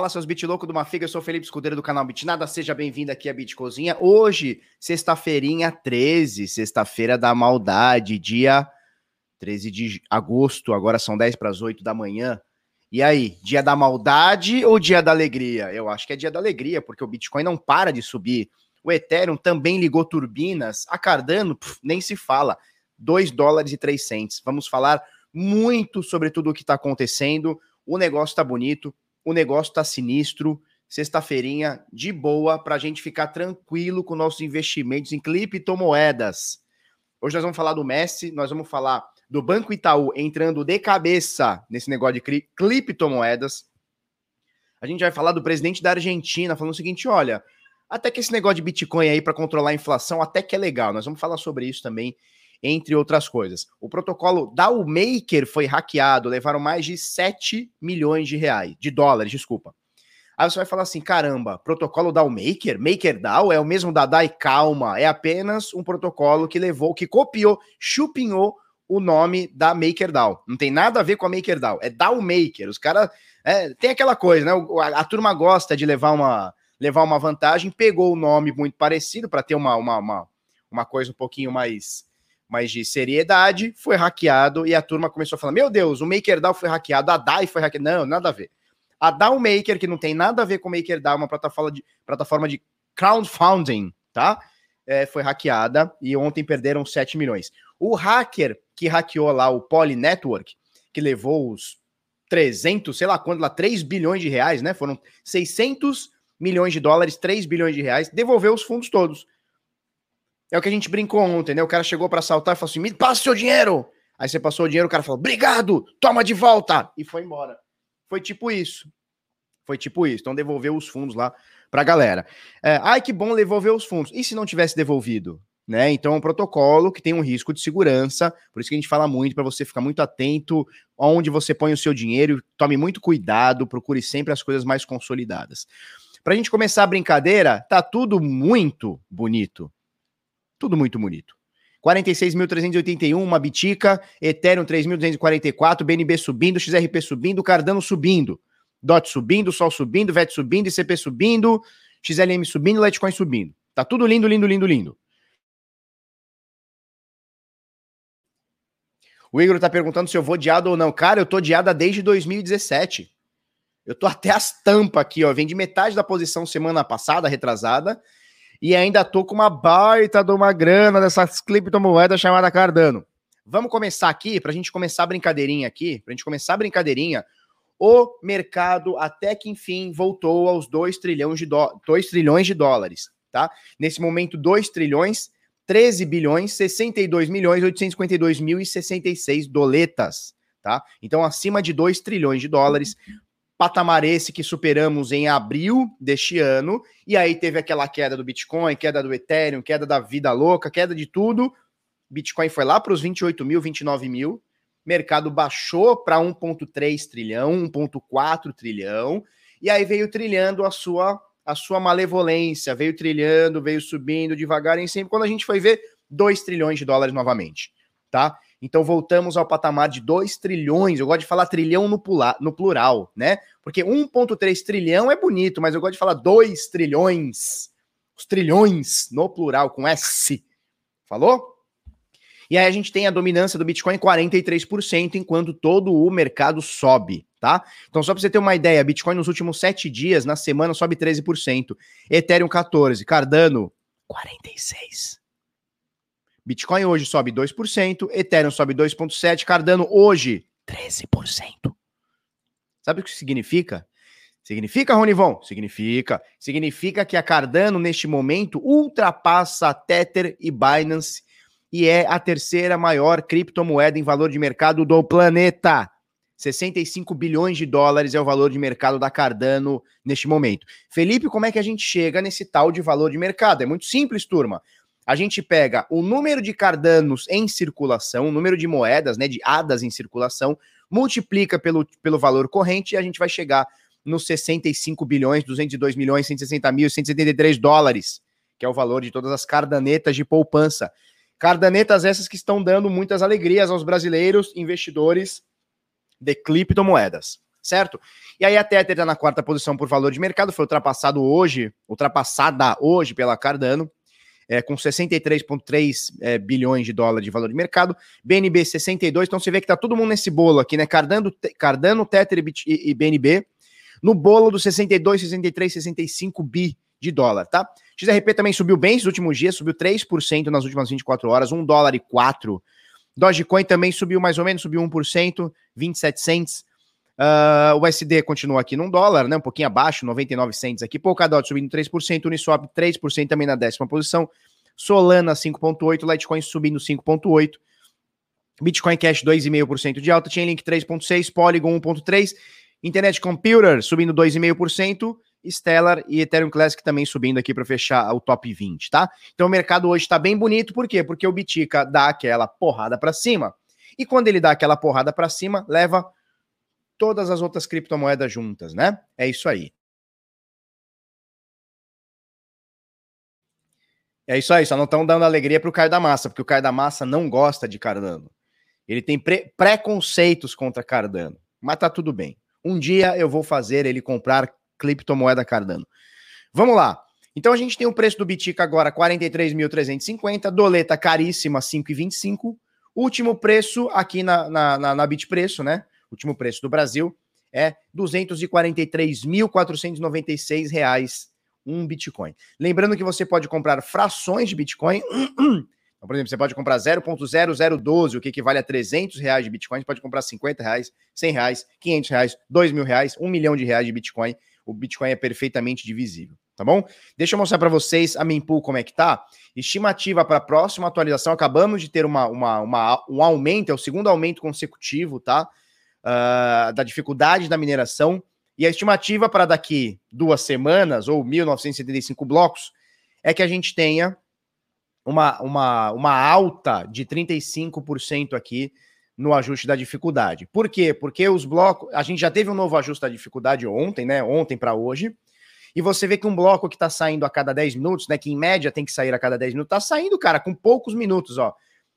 Fala seus bit louco do Mafiga, eu sou o Felipe Escudeiro do canal Bitnada, seja bem-vindo aqui a Bitcozinha. Hoje, sexta-feirinha 13, sexta-feira da maldade, dia 13 de agosto, agora são 10 para as 8 da manhã. E aí, dia da maldade ou dia da alegria? Eu acho que é dia da alegria, porque o Bitcoin não para de subir. O Ethereum também ligou turbinas. A Cardano, pff, nem se fala. 2 dólares e 3 cents. Vamos falar muito sobre tudo o que está acontecendo. O negócio está bonito o negócio tá sinistro. Sexta-feirinha de boa para a gente ficar tranquilo com nossos investimentos em criptomoedas. Hoje nós vamos falar do Messi, nós vamos falar do Banco Itaú entrando de cabeça nesse negócio de cri criptomoedas. A gente vai falar do presidente da Argentina falando o seguinte: olha, até que esse negócio de Bitcoin aí para controlar a inflação até que é legal. Nós vamos falar sobre isso também entre outras coisas. O protocolo da Maker foi hackeado, levaram mais de 7 milhões de reais, de dólares, desculpa. Aí você vai falar assim: caramba, protocolo da Maker? MakerDAO é o mesmo da DAI? Calma, é apenas um protocolo que levou, que copiou, chupinhou o nome da MakerDAO. Não tem nada a ver com a MakerDAO, é DAO Maker. Os caras. É, tem aquela coisa, né? A, a, turma gosta de levar uma, levar uma vantagem, pegou o nome muito parecido para ter uma, uma, uma, uma coisa um pouquinho mais mas de seriedade, foi hackeado e a turma começou a falar: Meu Deus, o MakerDAO foi hackeado, a DAI foi hackeada. Não, nada a ver. A DAO Maker, que não tem nada a ver com o MakerDAO, uma plataforma de, plataforma de crowdfunding, tá? É, foi hackeada e ontem perderam 7 milhões. O hacker que hackeou lá o Poly Network, que levou os 300, sei lá quanto lá, 3 bilhões de reais, né? Foram 600 milhões de dólares, 3 bilhões de reais, devolveu os fundos todos. É o que a gente brincou ontem, né? O cara chegou para assaltar e falou assim: me passa seu dinheiro. Aí você passou o dinheiro, o cara falou: obrigado, toma de volta. E foi embora. Foi tipo isso. Foi tipo isso. Então devolveu os fundos lá pra galera. É, ai, que bom devolver os fundos. E se não tivesse devolvido? Né? Então é um protocolo que tem um risco de segurança, por isso que a gente fala muito para você ficar muito atento onde você põe o seu dinheiro, tome muito cuidado, procure sempre as coisas mais consolidadas. Para a gente começar a brincadeira, tá tudo muito bonito. Tudo muito bonito. 46.381, uma bitica, Ethereum 3.244, BNB subindo, XRP subindo, Cardano subindo, DOT subindo, Sol subindo, VET subindo, ICP subindo, XLM subindo, Litecoin subindo. Tá tudo lindo, lindo, lindo, lindo. O Igor tá perguntando se eu vou diado ou não. Cara, eu tô diada desde 2017. Eu tô até as tampas aqui, ó. Vem de metade da posição semana passada, retrasada, e ainda tô com uma baita de uma grana dessas criptomoedas chamada Cardano. Vamos começar aqui, para a gente começar a brincadeirinha aqui, para a gente começar a brincadeirinha. O mercado, até que enfim, voltou aos 2 trilhões de, 2 trilhões de dólares, tá? Nesse momento, 2 trilhões, 13 bilhões, 62 milhões, 852 mil e 66 doletas, tá? Então, acima de 2 trilhões de dólares patamar esse que superamos em abril deste ano, e aí teve aquela queda do Bitcoin, queda do Ethereum, queda da vida louca, queda de tudo. Bitcoin foi lá para os 28 mil, 29 mil, mercado baixou para 1,3 trilhão, 1,4 trilhão, e aí veio trilhando a sua a sua malevolência, veio trilhando, veio subindo devagar em sempre, quando a gente foi ver 2 trilhões de dólares novamente, tá? Então voltamos ao patamar de 2 trilhões. Eu gosto de falar trilhão no, pula, no plural, né? Porque 1,3 trilhão é bonito, mas eu gosto de falar 2 trilhões. Os trilhões no plural, com S. Falou? E aí a gente tem a dominância do Bitcoin 43%, enquanto todo o mercado sobe, tá? Então, só para você ter uma ideia, Bitcoin nos últimos 7 dias, na semana, sobe 13%. Ethereum 14%. Cardano, 46%. Bitcoin hoje sobe 2%, Ethereum sobe 2,7%, Cardano hoje 13%. Sabe o que significa? Significa, Ronivon? Significa. Significa que a Cardano, neste momento, ultrapassa Tether e Binance e é a terceira maior criptomoeda em valor de mercado do planeta. 65 bilhões de dólares é o valor de mercado da Cardano neste momento. Felipe, como é que a gente chega nesse tal de valor de mercado? É muito simples, turma a gente pega o número de cardanos em circulação, o número de moedas, né, de hadas em circulação, multiplica pelo, pelo valor corrente e a gente vai chegar nos 65 bilhões, 202 milhões, 160 mil, 173 dólares, que é o valor de todas as cardanetas de poupança. Cardanetas essas que estão dando muitas alegrias aos brasileiros investidores de criptomoedas. certo? E aí a Tether está na quarta posição por valor de mercado, foi ultrapassado hoje, ultrapassada hoje pela Cardano, é, com 63,3 é, bilhões de dólares de valor de mercado, BNB 62, então você vê que tá todo mundo nesse bolo aqui, né? Cardano, Cardano Tether e, e BNB, no bolo dos 62, 63, 65 bi de dólar, tá? XRP também subiu bem nos últimos dias, subiu 3% nas últimas 24 horas, 1 dólar e 4. Dogecoin também subiu mais ou menos, subiu 1%, 27 cents. Uh, o USD continua aqui num dólar, né? Um pouquinho abaixo, 99 cents aqui. Polkadot subindo 3%, Uniswap 3% também na décima posição. Solana 5.8, Litecoin subindo 5.8. Bitcoin Cash 2,5% de alta, Chainlink 3.6, Polygon 1.3, Internet Computer subindo 2,5%, Stellar e Ethereum Classic também subindo aqui para fechar o top 20, tá? Então o mercado hoje está bem bonito, por quê? Porque o Bitica dá aquela porrada para cima. E quando ele dá aquela porrada para cima, leva todas as outras criptomoedas juntas, né? É isso aí. É isso aí, só não estão dando alegria pro Caio da Massa, porque o Caio da Massa não gosta de Cardano. Ele tem pre preconceitos contra Cardano, mas tá tudo bem. Um dia eu vou fazer ele comprar criptomoeda Cardano. Vamos lá. Então a gente tem o preço do Bitica agora 43.350, doleta caríssima 5,25. Último preço aqui na, na, na, na Bitpreço, né? Último preço do Brasil é 243.496 reais um Bitcoin. Lembrando que você pode comprar frações de Bitcoin. Então, por exemplo, você pode comprar 0.0012, o que equivale a 300 reais de Bitcoin. Você pode comprar 50 reais, 100 reais, 500 reais, 2 mil reais, 1 milhão de reais de Bitcoin. O Bitcoin é perfeitamente divisível, tá bom? Deixa eu mostrar para vocês a Mempool como é que tá. Estimativa para a próxima atualização. Acabamos de ter uma, uma, uma, um aumento, é o segundo aumento consecutivo, tá? Uh, da dificuldade da mineração. E a estimativa para daqui duas semanas, ou 1975 blocos, é que a gente tenha uma, uma, uma alta de 35% aqui no ajuste da dificuldade. Por quê? Porque os blocos. A gente já teve um novo ajuste da dificuldade ontem, né? Ontem para hoje. E você vê que um bloco que está saindo a cada 10 minutos, né? Que em média tem que sair a cada 10 minutos, está saindo, cara, com poucos minutos, ó.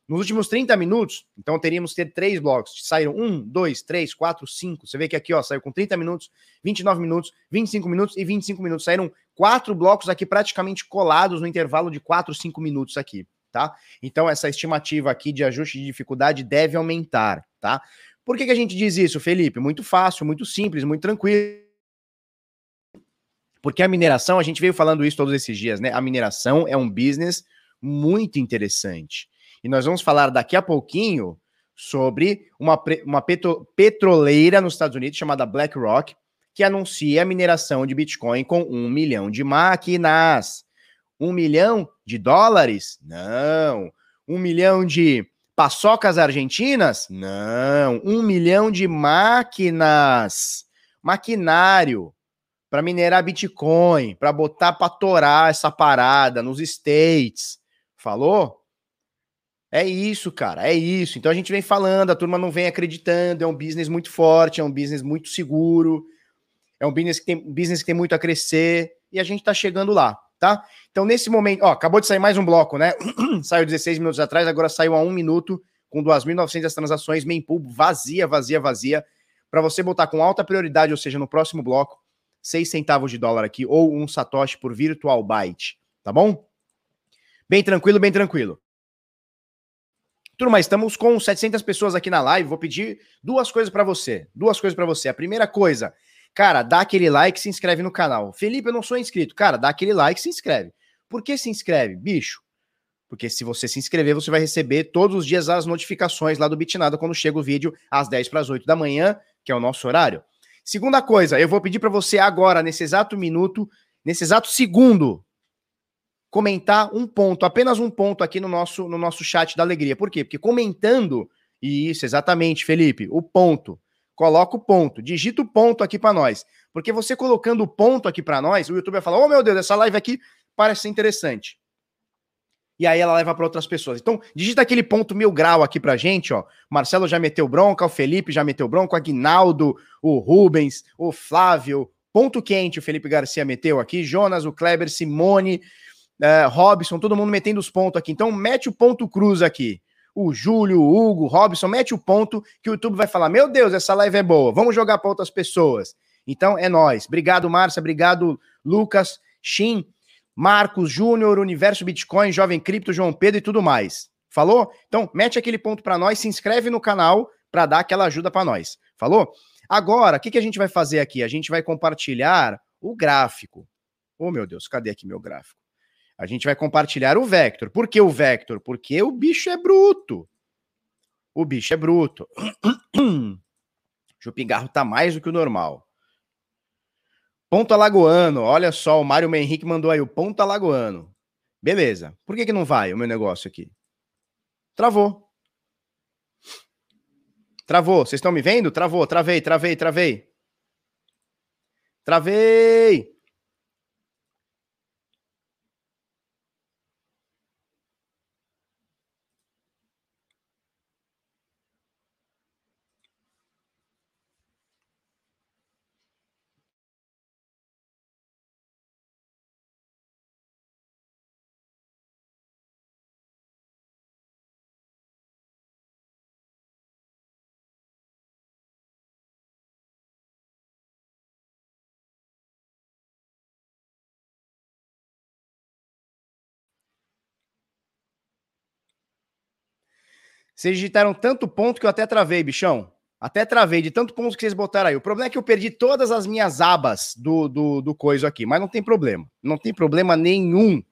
Nos últimos 30 minutos, então teríamos que ter três blocos. Saíram um, dois, três, quatro, cinco. Você vê que aqui, ó, saiu com 30 minutos, 29 minutos, 25 minutos e 25 minutos. Saíram quatro blocos aqui praticamente colados no intervalo de 4, 5 minutos aqui, tá? Então essa estimativa aqui de ajuste de dificuldade deve aumentar, tá? Por que, que a gente diz isso, Felipe? Muito fácil, muito simples, muito tranquilo. Porque a mineração, a gente veio falando isso todos esses dias, né? A mineração é um business muito interessante. E nós vamos falar daqui a pouquinho sobre uma, uma petro, petroleira nos Estados Unidos chamada BlackRock, que anuncia a mineração de Bitcoin com um milhão de máquinas. Um milhão de dólares? Não. Um milhão de paçocas argentinas? Não. Um milhão de máquinas. Maquinário para minerar Bitcoin, para botar para torar essa parada nos States. Falou? É isso, cara, é isso. Então a gente vem falando, a turma não vem acreditando, é um business muito forte, é um business muito seguro, é um business que tem, business que tem muito a crescer e a gente tá chegando lá, tá? Então nesse momento, ó, acabou de sair mais um bloco, né? saiu 16 minutos atrás, agora saiu a um minuto com 2.900 transações, mempool vazia, vazia, vazia, para você botar com alta prioridade, ou seja, no próximo bloco, 6 centavos de dólar aqui ou um satoshi por virtual byte, tá bom? Bem tranquilo, bem tranquilo. Turma, estamos com 700 pessoas aqui na live. Vou pedir duas coisas para você. Duas coisas para você. A primeira coisa, cara, dá aquele like, se inscreve no canal. Felipe, eu não sou inscrito. Cara, dá aquele like, se inscreve. Por que se inscreve, bicho? Porque se você se inscrever, você vai receber todos os dias as notificações lá do Bitnada quando chega o vídeo às 10 para as 8 da manhã, que é o nosso horário. Segunda coisa, eu vou pedir para você agora, nesse exato minuto, nesse exato segundo, comentar um ponto, apenas um ponto aqui no nosso, no nosso chat da alegria. Por quê? Porque comentando, isso, exatamente, Felipe, o ponto. Coloca o ponto, digita o ponto aqui para nós. Porque você colocando o ponto aqui para nós, o YouTube vai falar: "Oh, meu Deus, essa live aqui parece interessante". E aí ela leva para outras pessoas. Então, digita aquele ponto mil grau aqui pra gente, ó. Marcelo já meteu bronca, o Felipe já meteu bronca, o Aguinaldo, o Rubens, o Flávio, ponto quente, o Felipe Garcia meteu aqui, Jonas, o Kleber, Simone, uh, Robson, todo mundo metendo os pontos aqui. Então, mete o ponto cruz aqui. o Júlio, o Hugo, o Robson, mete o ponto que o YouTube vai falar: Meu Deus, essa live é boa, vamos jogar para outras pessoas. Então é nós. Obrigado, Márcia, obrigado, Lucas, Shin, Marcos, Júnior, Universo Bitcoin, Jovem Cripto, João Pedro e tudo mais. Falou? Então, mete aquele ponto para nós, se inscreve no canal para dar aquela ajuda para nós. Falou? Agora, o que, que a gente vai fazer aqui? A gente vai compartilhar o gráfico. Oh, meu Deus, cadê aqui meu gráfico? A gente vai compartilhar o Vector. Por que o Vector? Porque o bicho é bruto. O bicho é bruto. o pigarro tá mais do que o normal. Ponto Alagoano. Olha só, o Mário Henrique mandou aí o ponto Alagoano. Beleza. Por que, que não vai o meu negócio aqui? Travou. Travou. Vocês estão me vendo? Travou. Travei, travei, travei. Travei. Vocês digitaram tanto ponto que eu até travei, bichão. Até travei de tanto ponto que vocês botaram aí. O problema é que eu perdi todas as minhas abas do, do, do coisa aqui, mas não tem problema. Não tem problema nenhum.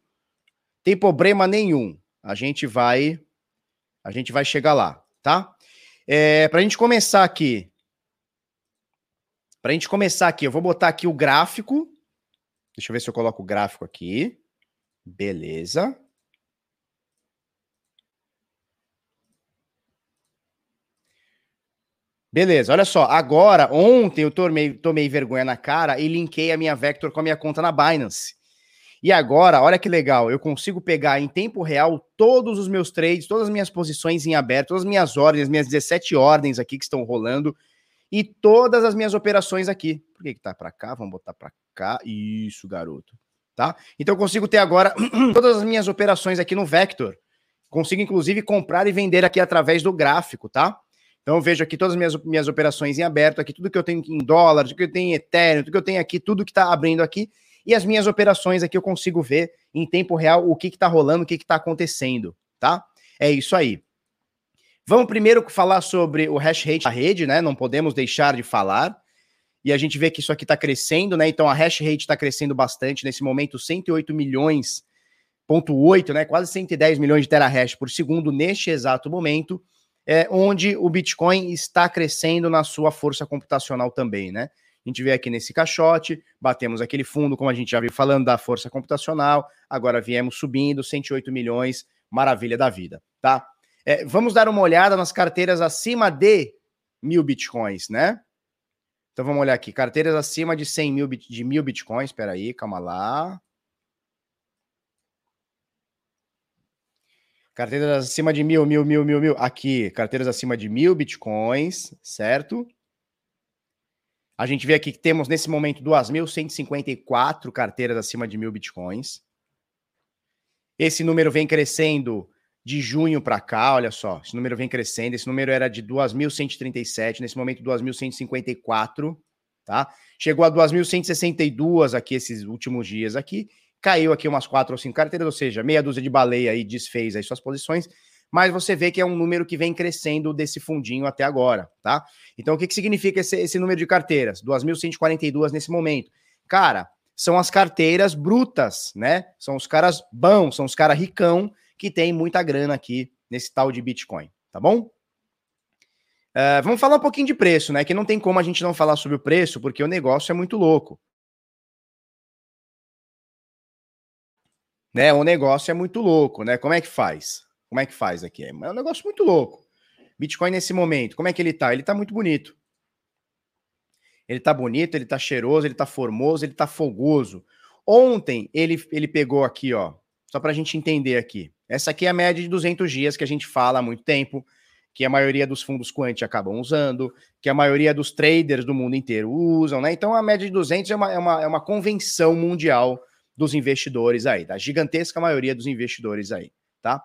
Tem problema nenhum. A gente vai. A gente vai chegar lá, tá? É, pra gente começar aqui. Pra gente começar aqui, eu vou botar aqui o gráfico. Deixa eu ver se eu coloco o gráfico aqui. Beleza. Beleza, olha só. Agora, ontem eu tomei, tomei vergonha na cara e linkei a minha Vector com a minha conta na Binance. E agora, olha que legal, eu consigo pegar em tempo real todos os meus trades, todas as minhas posições em aberto, todas as minhas ordens, minhas 17 ordens aqui que estão rolando e todas as minhas operações aqui. Por que que tá para cá? Vamos botar para cá. Isso, garoto. Tá? Então eu consigo ter agora todas as minhas operações aqui no Vector. Consigo inclusive comprar e vender aqui através do gráfico, tá? Então eu vejo aqui todas as minhas, minhas operações em aberto, aqui tudo que eu tenho em dólar, tudo que eu tenho em Ethereum, tudo que eu tenho aqui, tudo que está abrindo aqui. E as minhas operações aqui eu consigo ver em tempo real o que está rolando, o que está acontecendo, tá? É isso aí. Vamos primeiro falar sobre o hash rate da rede, né? Não podemos deixar de falar. E a gente vê que isso aqui está crescendo, né? Então a hash rate está crescendo bastante. Nesse momento, 108 milhões, ponto 8, né? Quase 110 milhões de terahash por segundo neste exato momento é, onde o Bitcoin está crescendo na sua força computacional também, né? A gente vê aqui nesse caixote, batemos aquele fundo, como a gente já viu falando da força computacional, agora viemos subindo, 108 milhões, maravilha da vida, tá? É, vamos dar uma olhada nas carteiras acima de mil bitcoins, né? Então vamos olhar aqui, carteiras acima de 100 mil, de mil bitcoins, espera aí, calma lá. Carteiras acima de mil, mil, mil, mil, mil. Aqui, carteiras acima de mil bitcoins, certo? A gente vê aqui que temos nesse momento 2.154 carteiras acima de mil bitcoins. Esse número vem crescendo de junho para cá, olha só. Esse número vem crescendo. Esse número era de 2.137, nesse momento 2.154, tá? Chegou a 2.162 aqui esses últimos dias aqui caiu aqui umas quatro ou cinco carteiras, ou seja, meia dúzia de baleia aí desfez aí suas posições, mas você vê que é um número que vem crescendo desse fundinho até agora, tá? Então, o que, que significa esse, esse número de carteiras? 2.142 nesse momento. Cara, são as carteiras brutas, né? São os caras bons, são os caras ricão que tem muita grana aqui nesse tal de Bitcoin, tá bom? Uh, vamos falar um pouquinho de preço, né? Que não tem como a gente não falar sobre o preço, porque o negócio é muito louco. Né? O negócio é muito louco, né? Como é que faz? Como é que faz aqui? É um negócio muito louco. Bitcoin nesse momento, como é que ele tá? Ele tá muito bonito. Ele tá bonito, ele tá cheiroso, ele tá formoso, ele tá fogoso. Ontem ele, ele pegou aqui, ó, só pra gente entender aqui. Essa aqui é a média de 200 dias que a gente fala há muito tempo, que a maioria dos fundos quant acabam usando, que a maioria dos traders do mundo inteiro usam, né? Então a média de 200 é uma, é uma, é uma convenção mundial dos investidores aí, da gigantesca maioria dos investidores aí, tá?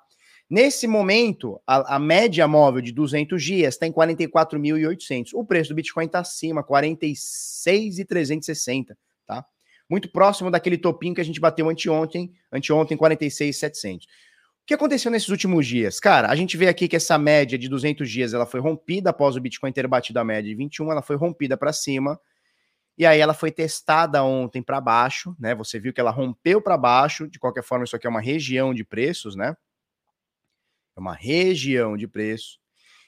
Nesse momento, a, a média móvel de 200 dias está em 44.800. O preço do Bitcoin está acima, 46.360, tá? Muito próximo daquele topinho que a gente bateu anteontem, anteontem 46.700. O que aconteceu nesses últimos dias? Cara, a gente vê aqui que essa média de 200 dias ela foi rompida após o Bitcoin ter batido a média de 21, ela foi rompida para cima. E aí ela foi testada ontem para baixo, né? Você viu que ela rompeu para baixo. De qualquer forma, isso aqui é uma região de preços, né? é uma região de preço.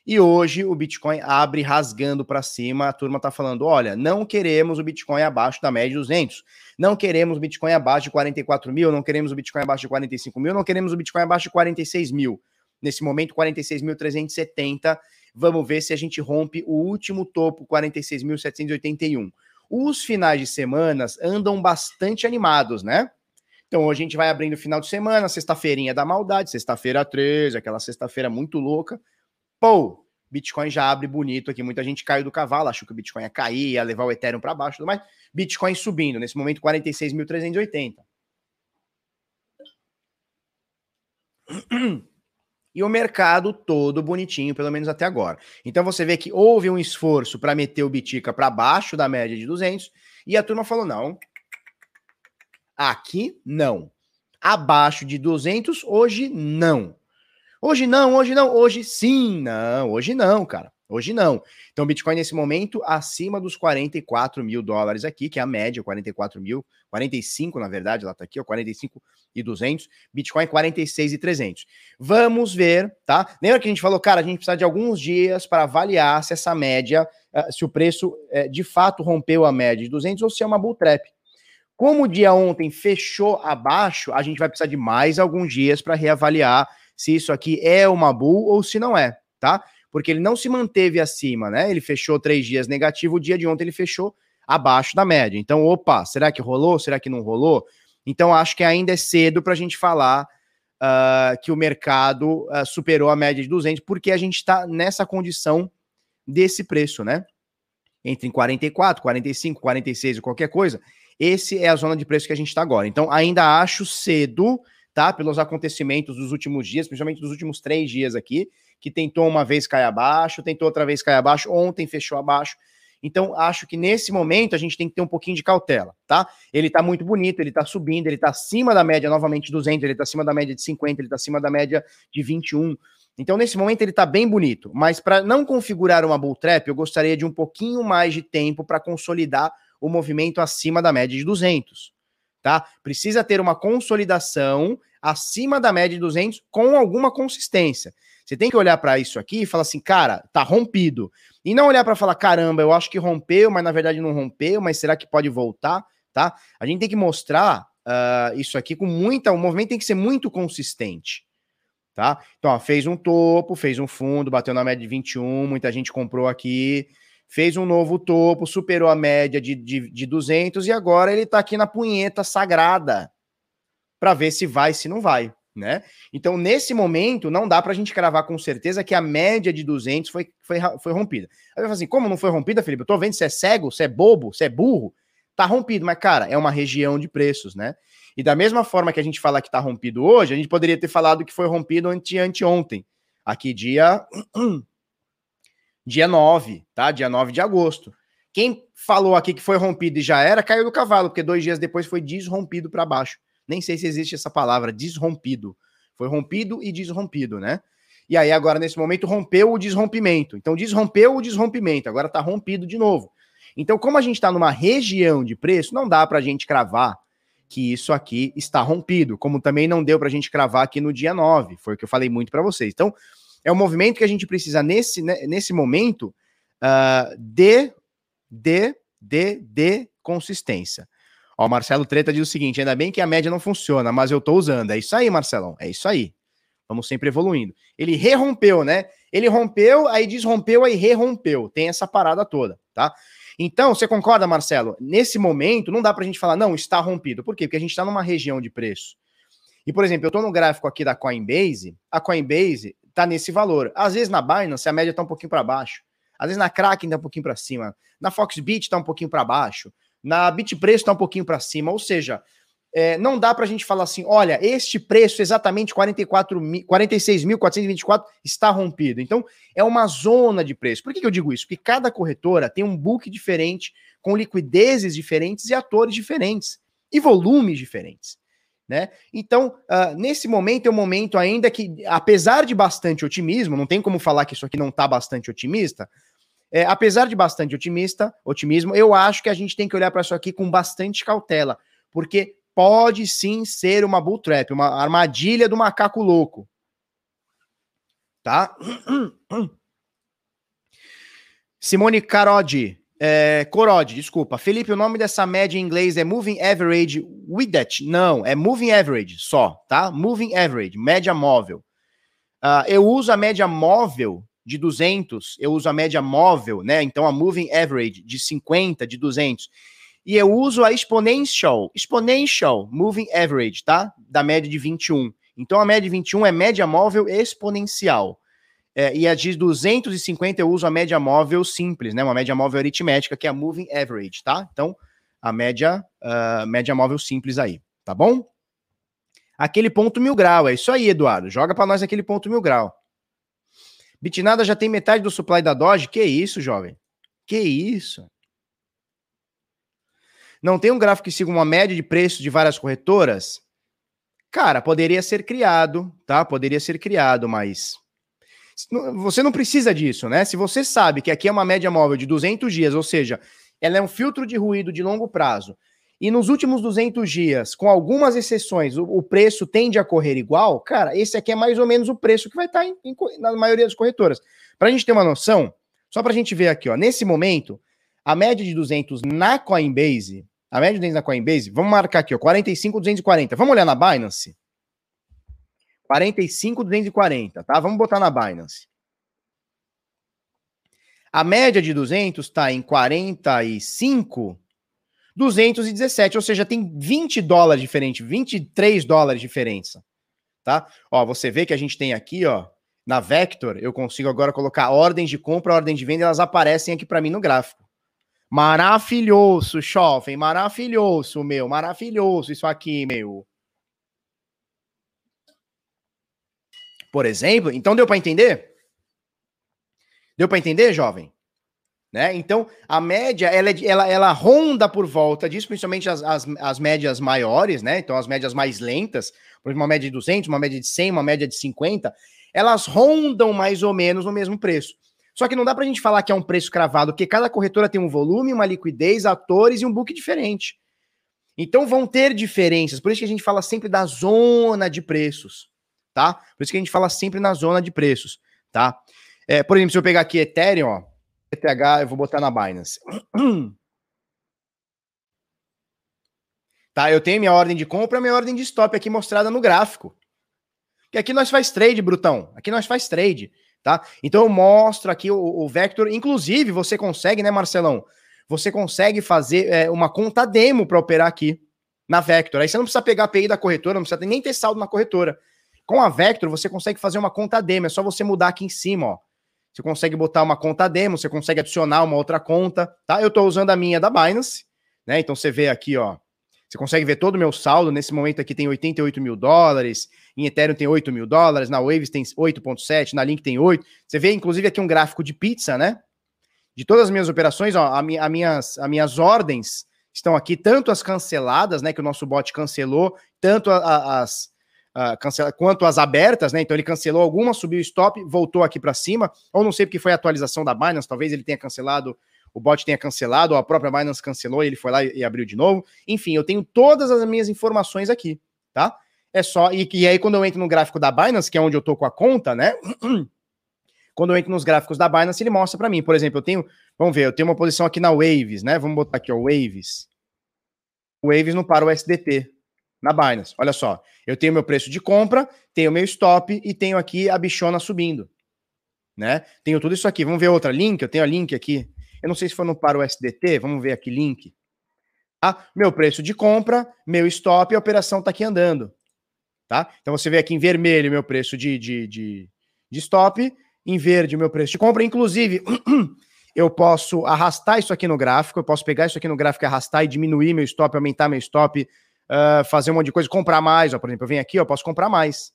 E hoje o Bitcoin abre rasgando para cima. A turma está falando: olha, não queremos o Bitcoin abaixo da média de 200, não queremos o Bitcoin abaixo de 44 mil, não queremos o Bitcoin abaixo de 45 mil, não queremos o Bitcoin abaixo de 46 mil. Nesse momento, 46.370. Vamos ver se a gente rompe o último topo, 46.781. Os finais de semanas andam bastante animados, né? Então a gente vai abrindo final de semana, sexta-feirinha da maldade, sexta-feira 13, aquela sexta-feira muito louca. Pô, Bitcoin já abre bonito aqui. Muita gente caiu do cavalo, achou que o Bitcoin ia cair, ia levar o Ethereum para baixo, tudo mais. Bitcoin subindo, nesse momento 46.380. E o mercado todo bonitinho, pelo menos até agora. Então você vê que houve um esforço para meter o Bitica para baixo da média de 200 e a turma falou: não, Aqui, não. Abaixo de 200, hoje não. Hoje não, hoje não, hoje sim. Não, hoje não, cara. Hoje não. Então, Bitcoin nesse momento acima dos 44 mil dólares aqui, que é a média, 44 mil, 45 na verdade, ela tá aqui, ó, 45 e 200. Bitcoin 46 e 300. Vamos ver, tá? Lembra que a gente falou, cara, a gente precisa de alguns dias para avaliar se essa média, eh, se o preço eh, de fato rompeu a média de 200 ou se é uma bull trap. Como o dia ontem fechou abaixo, a gente vai precisar de mais alguns dias para reavaliar se isso aqui é uma bull ou se não é, tá? Porque ele não se manteve acima, né? Ele fechou três dias negativo, o dia de ontem ele fechou abaixo da média. Então, opa, será que rolou? Será que não rolou? Então, acho que ainda é cedo para a gente falar uh, que o mercado uh, superou a média de 200, porque a gente está nessa condição desse preço, né? Entre 44, 45, 46 ou qualquer coisa, esse é a zona de preço que a gente está agora. Então, ainda acho cedo, tá? Pelos acontecimentos dos últimos dias, principalmente dos últimos três dias aqui, que tentou uma vez cair abaixo, tentou outra vez cair abaixo, ontem fechou abaixo. Então, acho que nesse momento a gente tem que ter um pouquinho de cautela, tá? Ele tá muito bonito, ele tá subindo, ele tá acima da média, novamente 200, ele tá acima da média de 50, ele tá acima da média de 21. Então, nesse momento, ele tá bem bonito. Mas para não configurar uma bull trap, eu gostaria de um pouquinho mais de tempo para consolidar o movimento acima da média de 200, tá? Precisa ter uma consolidação acima da média de 200 com alguma consistência. Você tem que olhar para isso aqui e falar assim, cara, tá rompido. E não olhar para falar, caramba, eu acho que rompeu, mas na verdade não rompeu, mas será que pode voltar, tá? A gente tem que mostrar uh, isso aqui com muita. O movimento tem que ser muito consistente. Tá? Então, ó, fez um topo, fez um fundo, bateu na média de 21, muita gente comprou aqui, fez um novo topo, superou a média de, de, de 200 e agora ele está aqui na punheta sagrada para ver se vai, se não vai, né? Então, nesse momento, não dá para a gente cravar com certeza que a média de 200 foi, foi, foi rompida. Aí eu assim, como não foi rompida, Felipe? Eu tô vendo se é cego, se é bobo, se é burro. Tá rompido, mas, cara, é uma região de preços, né? E da mesma forma que a gente fala que tá rompido hoje, a gente poderia ter falado que foi rompido ante, anteontem. Aqui, dia dia 9, tá? Dia 9 de agosto. Quem falou aqui que foi rompido e já era, caiu do cavalo, porque dois dias depois foi desrompido para baixo. Nem sei se existe essa palavra, desrompido. Foi rompido e desrompido, né? E aí, agora, nesse momento, rompeu o desrompimento. Então, desrompeu o desrompimento, agora tá rompido de novo. Então, como a gente está numa região de preço, não dá para a gente cravar que isso aqui está rompido, como também não deu para a gente cravar aqui no dia 9, foi o que eu falei muito para vocês. Então, é um movimento que a gente precisa, nesse, né, nesse momento, uh, de, de, de, de consistência. Ó, Marcelo Treta diz o seguinte: ainda bem que a média não funciona, mas eu tô usando. É isso aí, Marcelão. É isso aí. Vamos sempre evoluindo. Ele rerompeu, né? Ele rompeu, aí desrompeu, aí rerompeu. Tem essa parada toda, tá? Então, você concorda, Marcelo? Nesse momento, não dá pra gente falar, não, está rompido. Por quê? Porque a gente está numa região de preço. E, por exemplo, eu estou no gráfico aqui da Coinbase, a Coinbase tá nesse valor. Às vezes na Binance a média tá um pouquinho para baixo. Às vezes na Kraken tá um pouquinho para cima. Na Foxbit tá um pouquinho para baixo. Na Bitpreço tá um pouquinho para cima. Ou seja, é, não dá para a gente falar assim, olha, este preço exatamente 46.424 está rompido. Então, é uma zona de preço. Por que, que eu digo isso? Porque cada corretora tem um book diferente, com liquidezes diferentes e atores diferentes, e volumes diferentes. Né? Então, uh, nesse momento é um momento ainda que, apesar de bastante otimismo, não tem como falar que isso aqui não está bastante otimista, é, apesar de bastante otimista, otimismo, eu acho que a gente tem que olhar para isso aqui com bastante cautela, porque pode sim ser uma bull trap, uma armadilha do macaco louco. Tá? Simone Carodi, é, Corodi, desculpa. Felipe, o nome dessa média em inglês é Moving Average that. Não, é Moving Average só, tá? Moving Average, média móvel. Uh, eu uso a média móvel de 200, eu uso a média móvel, né? Então a Moving Average de 50, de 200 e eu uso a exponential, exponential moving average, tá? Da média de 21. Então a média de 21 é média móvel exponencial. É, e a de 250 eu uso a média móvel simples, né? Uma média móvel aritmética, que é a moving average, tá? Então, a média, uh, média móvel simples aí, tá bom? Aquele ponto mil grau, é isso aí, Eduardo. Joga para nós aquele ponto mil grau. Bitnada já tem metade do supply da Doge? Que isso, jovem? Que isso? não tem um gráfico que siga uma média de preços de várias corretoras? Cara, poderia ser criado, tá? Poderia ser criado, mas você não precisa disso, né? Se você sabe que aqui é uma média móvel de 200 dias, ou seja, ela é um filtro de ruído de longo prazo, e nos últimos 200 dias, com algumas exceções, o, o preço tende a correr igual, cara, esse aqui é mais ou menos o preço que vai estar em, em, na maioria das corretoras. Para a gente ter uma noção, só para a gente ver aqui, ó, nesse momento, a média de 200 na Coinbase, a média de 200 na Coinbase, vamos marcar aqui, ó, 45,240. Vamos olhar na Binance? 45,240, tá? Vamos botar na Binance. A média de 200 está em 45, 217, ou seja, tem 20 dólares diferente, 23 dólares diferença, tá? Ó, você vê que a gente tem aqui, ó, na Vector, eu consigo agora colocar ordens de compra, ordens de venda, elas aparecem aqui para mim no gráfico. Maravilhoso, jovem, maravilhoso, meu, maravilhoso isso aqui, meu. Por exemplo, então deu para entender? Deu para entender, jovem? Né? Então, a média, ela, é ela, ela ronda por volta disso, principalmente as, as, as médias maiores, né? Então, as médias mais lentas, por exemplo, uma média de 200, uma média de 100, uma média de 50, elas rondam mais ou menos no mesmo preço. Só que não dá para a gente falar que é um preço cravado, porque cada corretora tem um volume, uma liquidez, atores e um book diferente. Então vão ter diferenças. Por isso que a gente fala sempre da zona de preços, tá? Por isso que a gente fala sempre na zona de preços, tá? É, por exemplo, se eu pegar aqui Ethereum, ó, ETH, eu vou botar na Binance. Tá, eu tenho minha ordem de compra, minha ordem de stop aqui mostrada no gráfico. Que aqui nós faz trade, Brutão. Aqui nós faz trade tá? Então eu mostro aqui o, o Vector, inclusive você consegue, né, Marcelão? Você consegue fazer é, uma conta demo para operar aqui na Vector. Aí você não precisa pegar a API da corretora, não precisa nem ter saldo na corretora. Com a Vector, você consegue fazer uma conta demo, é só você mudar aqui em cima, ó. Você consegue botar uma conta demo, você consegue adicionar uma outra conta, tá? Eu estou usando a minha da Binance, né? Então você vê aqui, ó. Você consegue ver todo o meu saldo. Nesse momento aqui tem 88 mil dólares. Em Ethereum tem 8 mil dólares. Na Waves tem 8,7. Na Link tem 8. Você vê, inclusive, aqui um gráfico de pizza, né? De todas as minhas operações, ó, a, a minhas, as minhas ordens estão aqui, tanto as canceladas, né? Que o nosso bot cancelou, tanto a, a, as. Cancela, quanto as abertas, né? Então ele cancelou algumas, subiu o stop, voltou aqui para cima. Ou não sei porque foi a atualização da Binance, talvez ele tenha cancelado o bot tenha cancelado, ou a própria Binance cancelou e ele foi lá e, e abriu de novo. Enfim, eu tenho todas as minhas informações aqui, tá? É só. E, e aí, quando eu entro no gráfico da Binance, que é onde eu tô com a conta, né? quando eu entro nos gráficos da Binance, ele mostra para mim. Por exemplo, eu tenho. Vamos ver, eu tenho uma posição aqui na Waves, né? Vamos botar aqui, ó, Waves. Waves não para o SDT na Binance. Olha só, eu tenho meu preço de compra, tenho meu stop e tenho aqui a bichona subindo, né? Tenho tudo isso aqui. Vamos ver outra link, eu tenho a link aqui. Eu não sei se foi no para o SDT, vamos ver aqui, link. Tá? Meu preço de compra, meu stop, a operação está aqui andando. Tá? Então você vê aqui em vermelho meu preço de, de, de, de stop, em verde meu preço de compra. Inclusive, eu posso arrastar isso aqui no gráfico, eu posso pegar isso aqui no gráfico e arrastar e diminuir meu stop, aumentar meu stop, uh, fazer um monte de coisa, comprar mais. Ó, por exemplo, eu venho aqui, eu posso comprar mais.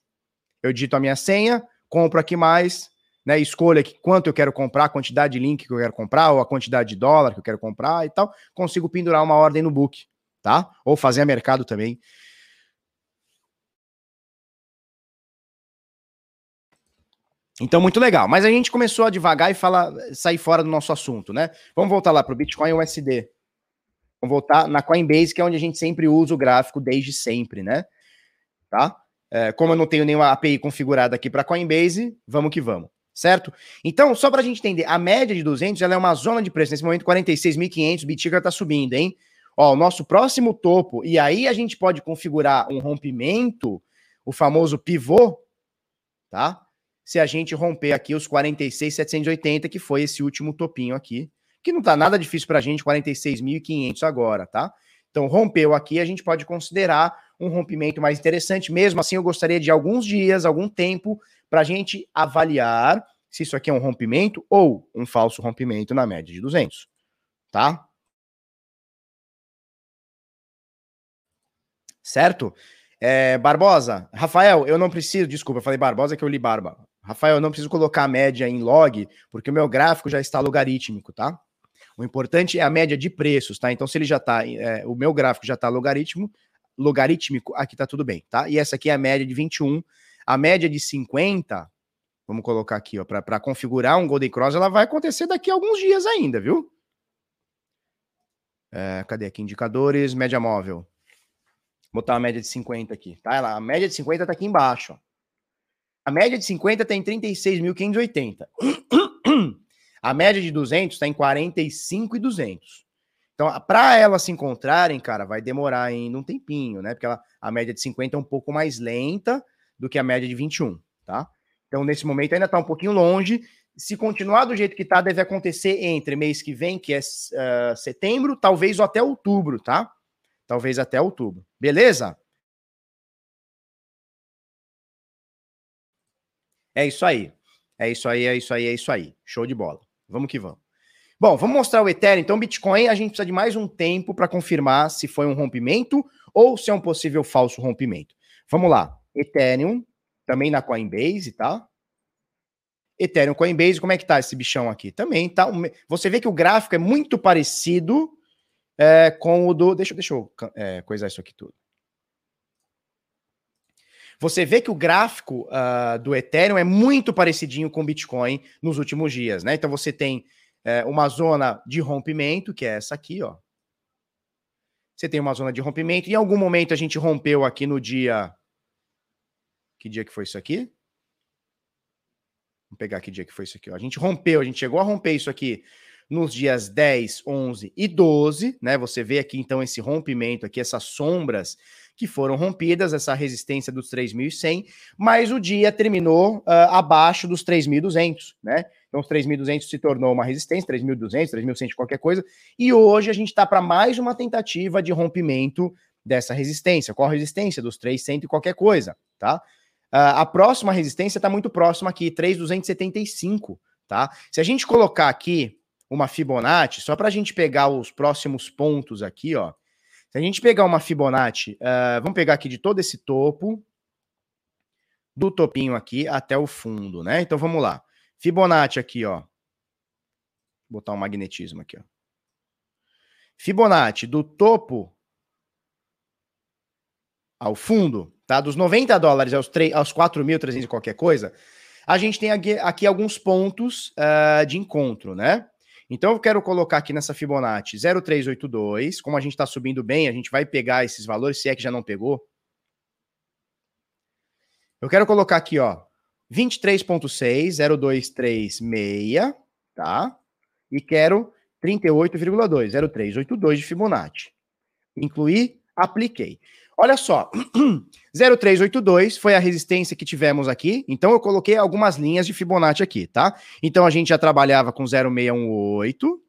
Eu digito a minha senha, compro aqui mais, né? Escolho aqui quanto eu quero comprar, a quantidade de link que eu quero comprar, ou a quantidade de dólar que eu quero comprar e tal. Consigo pendurar uma ordem no book, tá? Ou fazer a mercado também. Então, muito legal. Mas a gente começou a devagar e falar, sair fora do nosso assunto, né? Vamos voltar lá para o Bitcoin USD. Vamos voltar na Coinbase, que é onde a gente sempre usa o gráfico desde sempre, né? Tá? É, como eu não tenho nenhuma API configurada aqui para Coinbase, vamos que vamos, certo? Então, só para a gente entender, a média de 200 ela é uma zona de preço. Nesse momento, 46.500, o Bitcoin está subindo, hein? Ó, o nosso próximo topo, e aí a gente pode configurar um rompimento, o famoso pivô, tá? se a gente romper aqui os 46,780, que foi esse último topinho aqui, que não tá nada difícil para a gente, 46.500 agora, tá? Então, rompeu aqui, a gente pode considerar um rompimento mais interessante. Mesmo assim, eu gostaria de alguns dias, algum tempo, para a gente avaliar se isso aqui é um rompimento ou um falso rompimento na média de 200, tá? Certo? É, Barbosa, Rafael, eu não preciso, desculpa, eu falei Barbosa que eu li Barba. Rafael, eu não preciso colocar a média em log, porque o meu gráfico já está logarítmico, tá? O importante é a média de preços, tá? Então, se ele já está, é, o meu gráfico já está logaritmo, logarítmico, aqui tá tudo bem, tá? E essa aqui é a média de 21. A média de 50, vamos colocar aqui, ó, para configurar um Golden Cross, ela vai acontecer daqui a alguns dias ainda, viu? É, cadê aqui? Indicadores, média móvel. Vou botar uma média de 50 aqui, tá? Ela, a média de 50 tá aqui embaixo, ó. A média de 50 está em 36.580. A média de 200 está em 45.200. Então, para elas se encontrarem, cara, vai demorar ainda um tempinho, né? Porque ela, a média de 50 é um pouco mais lenta do que a média de 21, tá? Então, nesse momento ainda está um pouquinho longe. Se continuar do jeito que está, deve acontecer entre mês que vem, que é uh, setembro, talvez até outubro, tá? Talvez até outubro. Beleza? É isso aí. É isso aí, é isso aí, é isso aí. Show de bola. Vamos que vamos. Bom, vamos mostrar o Ethereum. Então, Bitcoin, a gente precisa de mais um tempo para confirmar se foi um rompimento ou se é um possível falso rompimento. Vamos lá. Ethereum, também na Coinbase, tá? Ethereum Coinbase, como é que tá esse bichão aqui? Também tá. Você vê que o gráfico é muito parecido é, com o do. Deixa, deixa eu é, coisar isso aqui tudo. Você vê que o gráfico uh, do Ethereum é muito parecidinho com o Bitcoin nos últimos dias, né? Então você tem uh, uma zona de rompimento, que é essa aqui, ó. Você tem uma zona de rompimento. Em algum momento a gente rompeu aqui no dia. Que dia que foi isso aqui? Vamos pegar que dia que foi isso aqui. Ó. A gente rompeu, a gente chegou a romper isso aqui nos dias 10, 11 e 12, né? Você vê aqui então esse rompimento aqui, essas sombras que foram rompidas, essa resistência dos 3.100, mas o dia terminou uh, abaixo dos 3.200, né? Então, os 3.200 se tornou uma resistência, 3.200, 3.100, qualquer coisa, e hoje a gente está para mais uma tentativa de rompimento dessa resistência. Qual a resistência? Dos 300 e qualquer coisa, tá? Uh, a próxima resistência está muito próxima aqui, 3.275, tá? Se a gente colocar aqui uma Fibonacci, só para a gente pegar os próximos pontos aqui, ó, se a gente pegar uma Fibonacci, uh, vamos pegar aqui de todo esse topo, do topinho aqui até o fundo, né? Então vamos lá. Fibonacci aqui, ó. Vou botar um magnetismo aqui, ó. Fibonacci do topo ao fundo, tá? Dos 90 dólares aos, 3, aos 4.300 e qualquer coisa, a gente tem aqui, aqui alguns pontos uh, de encontro, né? Então eu quero colocar aqui nessa Fibonacci 0382, como a gente está subindo bem, a gente vai pegar esses valores, se é que já não pegou. Eu quero colocar aqui, ó, 23.6, 0236, tá? E quero 38,2, 0382 de Fibonacci. Incluir, apliquei. Olha só, 0382 foi a resistência que tivemos aqui, então eu coloquei algumas linhas de Fibonacci aqui, tá? Então a gente já trabalhava com 0618,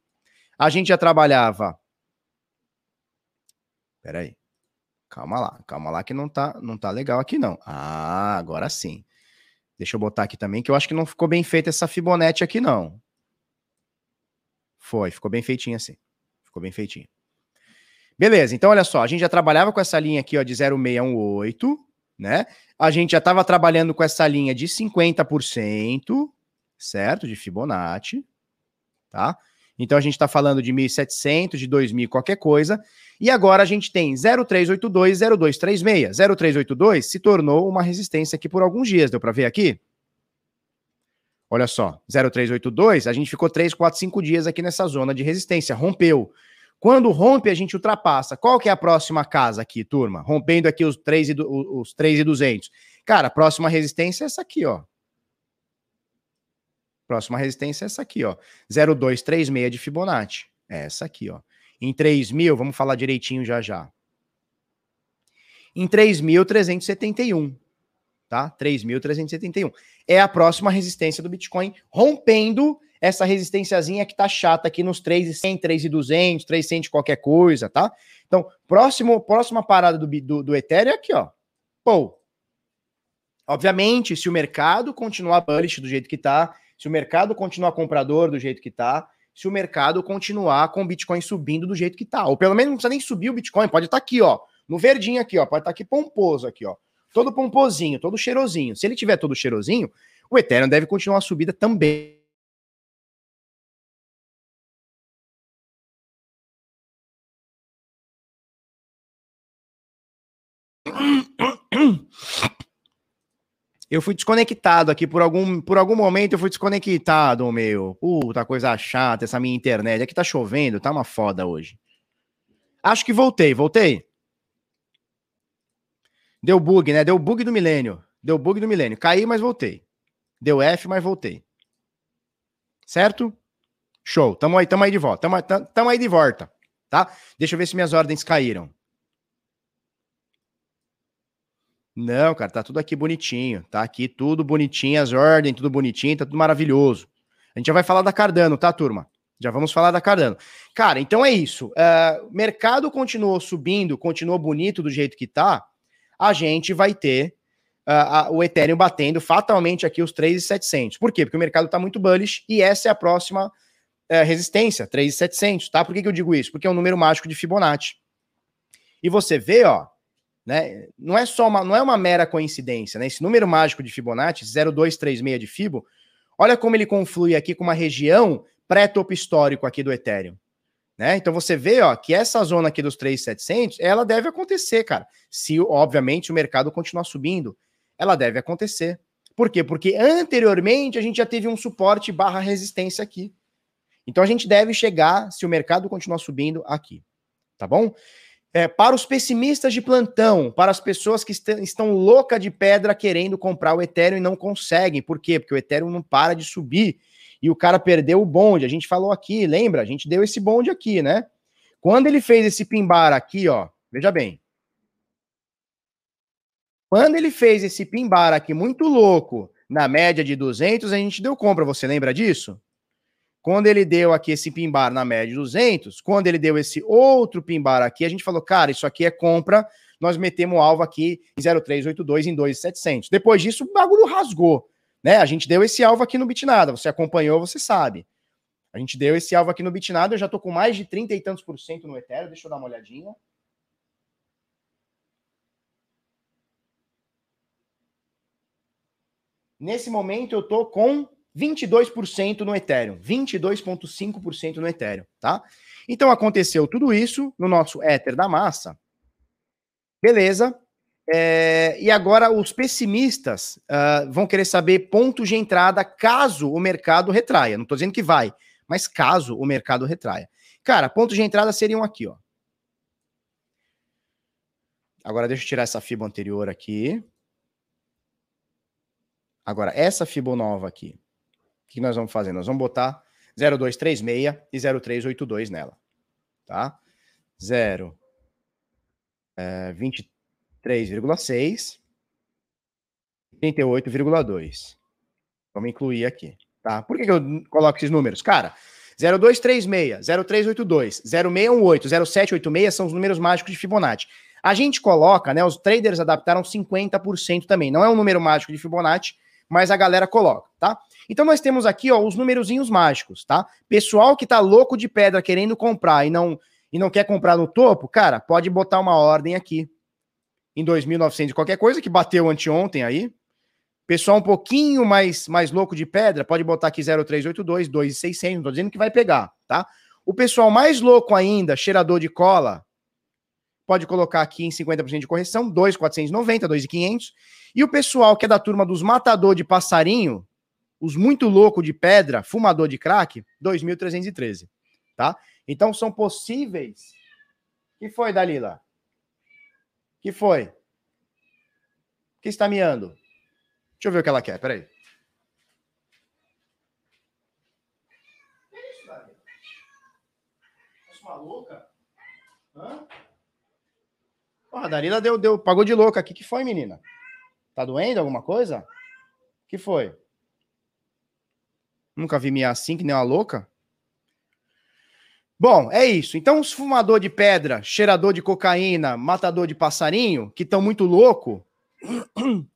a gente já trabalhava... Peraí, calma lá, calma lá que não tá, não tá legal aqui não. Ah, agora sim. Deixa eu botar aqui também, que eu acho que não ficou bem feita essa Fibonacci aqui não. Foi, ficou bem feitinho assim. Ficou bem feitinho. Beleza, então olha só, a gente já trabalhava com essa linha aqui ó, de 0,618, né? A gente já estava trabalhando com essa linha de 50%, certo? De Fibonacci, tá? Então a gente está falando de 1.700, de 2.000, qualquer coisa. E agora a gente tem 0382, 0236. 0382 se tornou uma resistência aqui por alguns dias, deu para ver aqui? Olha só, 0382, a gente ficou 3, 4, 5 dias aqui nessa zona de resistência, rompeu. Quando rompe, a gente ultrapassa. Qual que é a próxima casa aqui, turma? Rompendo aqui os 3 e, os 3 e 200. Cara, a próxima resistência é essa aqui, ó. Próxima resistência é essa aqui, ó. 0236 de Fibonacci. É essa aqui, ó. Em 3.000, vamos falar direitinho já já. Em 3.371, tá? 3.371. É a próxima resistência do Bitcoin, rompendo essa resistênciazinha que tá chata aqui nos 3.100, 3.200, 300 qualquer coisa, tá? Então, próximo, próxima parada do, do, do Ethereum é aqui, ó. Pô. Obviamente, se o mercado continuar bullish do jeito que tá, se o mercado continuar comprador do jeito que tá, se o mercado continuar com o Bitcoin subindo do jeito que tá. Ou pelo menos não precisa nem subir o Bitcoin, pode estar tá aqui, ó, no verdinho aqui, ó, pode estar tá aqui pomposo aqui, ó. Todo pomposinho, todo cheirosinho. Se ele tiver todo cheirosinho, o Ethereum deve continuar a subida também. Eu fui desconectado aqui por algum, por algum momento, eu fui desconectado, meu. Puta coisa chata essa minha internet. Aqui tá chovendo, tá uma foda hoje. Acho que voltei, voltei. Deu bug, né? Deu bug do milênio. Deu bug do milênio. Caí, mas voltei. Deu F, mas voltei. Certo? Show. Tamo aí, tamo aí de volta. Tamo, tamo aí de volta, tá? Deixa eu ver se minhas ordens caíram. Não, cara, tá tudo aqui bonitinho. Tá aqui tudo bonitinho, as ordens, tudo bonitinho, tá tudo maravilhoso. A gente já vai falar da Cardano, tá, turma? Já vamos falar da Cardano. Cara, então é isso. Uh, mercado continuou subindo, continuou bonito do jeito que tá. A gente vai ter uh, o Ethereum batendo fatalmente aqui os 3,700. Por quê? Porque o mercado tá muito bullish e essa é a próxima uh, resistência, 3,700, tá? Por que, que eu digo isso? Porque é um número mágico de Fibonacci. E você vê, ó, né? Não é só uma, não é uma mera coincidência, né? Esse número mágico de Fibonacci, 0236 de Fibo, olha como ele conflui aqui com uma região pré-topo histórico aqui do Ethereum. Né? Então você vê ó, que essa zona aqui dos 3,700, ela deve acontecer, cara. Se, obviamente, o mercado continuar subindo, ela deve acontecer. Por quê? Porque anteriormente a gente já teve um suporte barra resistência aqui. Então a gente deve chegar, se o mercado continuar subindo, aqui. Tá bom? É, para os pessimistas de plantão, para as pessoas que est estão louca de pedra querendo comprar o Ethereum e não conseguem. Por quê? Porque o Ethereum não para de subir e o cara perdeu o bonde. A gente falou aqui, lembra? A gente deu esse bonde aqui, né? Quando ele fez esse pimbar aqui, ó, veja bem. Quando ele fez esse pimbar aqui muito louco, na média de 200, a gente deu compra. Você lembra disso? Quando ele deu aqui esse pimbar na média de 200, quando ele deu esse outro pimbar aqui, a gente falou, cara, isso aqui é compra, nós metemos o alvo aqui em 0382 em 2700. Depois disso, o bagulho rasgou, né? A gente deu esse alvo aqui no Bitnada, você acompanhou, você sabe. A gente deu esse alvo aqui no Bitnada, eu já tô com mais de 30 e tantos por cento no Ethereum, deixa eu dar uma olhadinha. Nesse momento eu tô com 22% no Ethereum, 22,5% no Ethereum, tá? Então aconteceu tudo isso no nosso Ether da massa. Beleza. É, e agora os pessimistas uh, vão querer saber pontos de entrada caso o mercado retraia. Não estou dizendo que vai, mas caso o mercado retraia. Cara, pontos de entrada seriam aqui, ó. Agora deixa eu tirar essa fibra anterior aqui. Agora, essa fibra nova aqui que nós vamos fazer? Nós vamos botar 0236 e 0382 nela, tá? 0, é, 23,6 38,2. Vamos incluir aqui, tá? Por que, que eu coloco esses números? Cara, 0236, 0382, 0618, 0786 são os números mágicos de Fibonacci. A gente coloca, né? Os traders adaptaram 50% também. Não é um número mágico de Fibonacci, mas a galera coloca, tá? Então nós temos aqui, ó, os numerozinhos mágicos, tá? Pessoal que tá louco de pedra querendo comprar e não e não quer comprar no topo, cara, pode botar uma ordem aqui. Em 2.900 qualquer coisa, que bateu anteontem aí. Pessoal um pouquinho mais, mais louco de pedra, pode botar aqui 0382, 2.600, não tô dizendo que vai pegar, tá? O pessoal mais louco ainda, cheirador de cola, pode colocar aqui em 50% de correção, 2,490, 2,500. E o pessoal que é da turma dos matador de passarinho, os muito louco de pedra, fumador de crack, 2.313, tá? Então são possíveis. que foi, Dalila? que foi? que está miando? Deixa eu ver o que ela quer, peraí. uma louca? Hã? Porra, a Darila deu, deu, pagou de louca aqui. que foi, menina? Tá doendo alguma coisa? que foi? Nunca vi minha assim, que nem uma louca. Bom, é isso. Então, os fumador de pedra, cheirador de cocaína, matador de passarinho, que estão muito louco,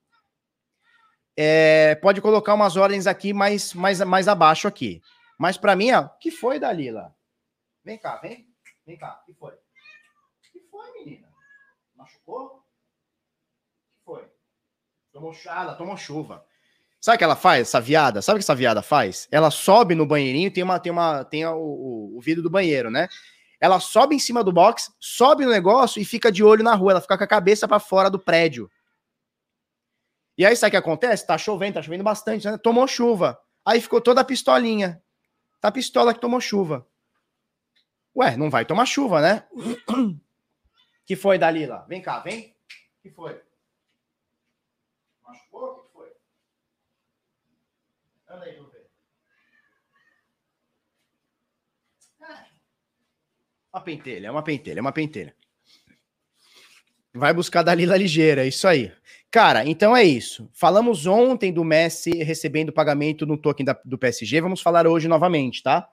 é, pode colocar umas ordens aqui mais, mais, mais abaixo aqui. Mas para mim, ó, que foi, Dalila? Vem cá, vem. Vem cá. que foi? que foi, menina? Machucou? que foi? Tomou chuva, tomou chuva. Sabe o que ela faz, essa viada? Sabe o que essa viada faz? Ela sobe no banheirinho, tem uma tem uma tem o, o, vidro do banheiro, né? Ela sobe em cima do box, sobe no negócio e fica de olho na rua, ela fica com a cabeça para fora do prédio. E aí sabe o que acontece? Tá chovendo, tá chovendo bastante, né? Tomou chuva. Aí ficou toda a pistolinha. Tá a pistola que tomou chuva. Ué, não vai tomar chuva, né? que foi, Dalila? Vem cá, vem. que foi? Machucou? O que foi? Anda aí, vamos ver. Ah. Uma pentelha, é uma pentelha, é uma pentelha. Vai buscar Dalila ligeira, é isso aí. Cara, então é isso. Falamos ontem do Messi recebendo pagamento no token da, do PSG. Vamos falar hoje novamente, tá?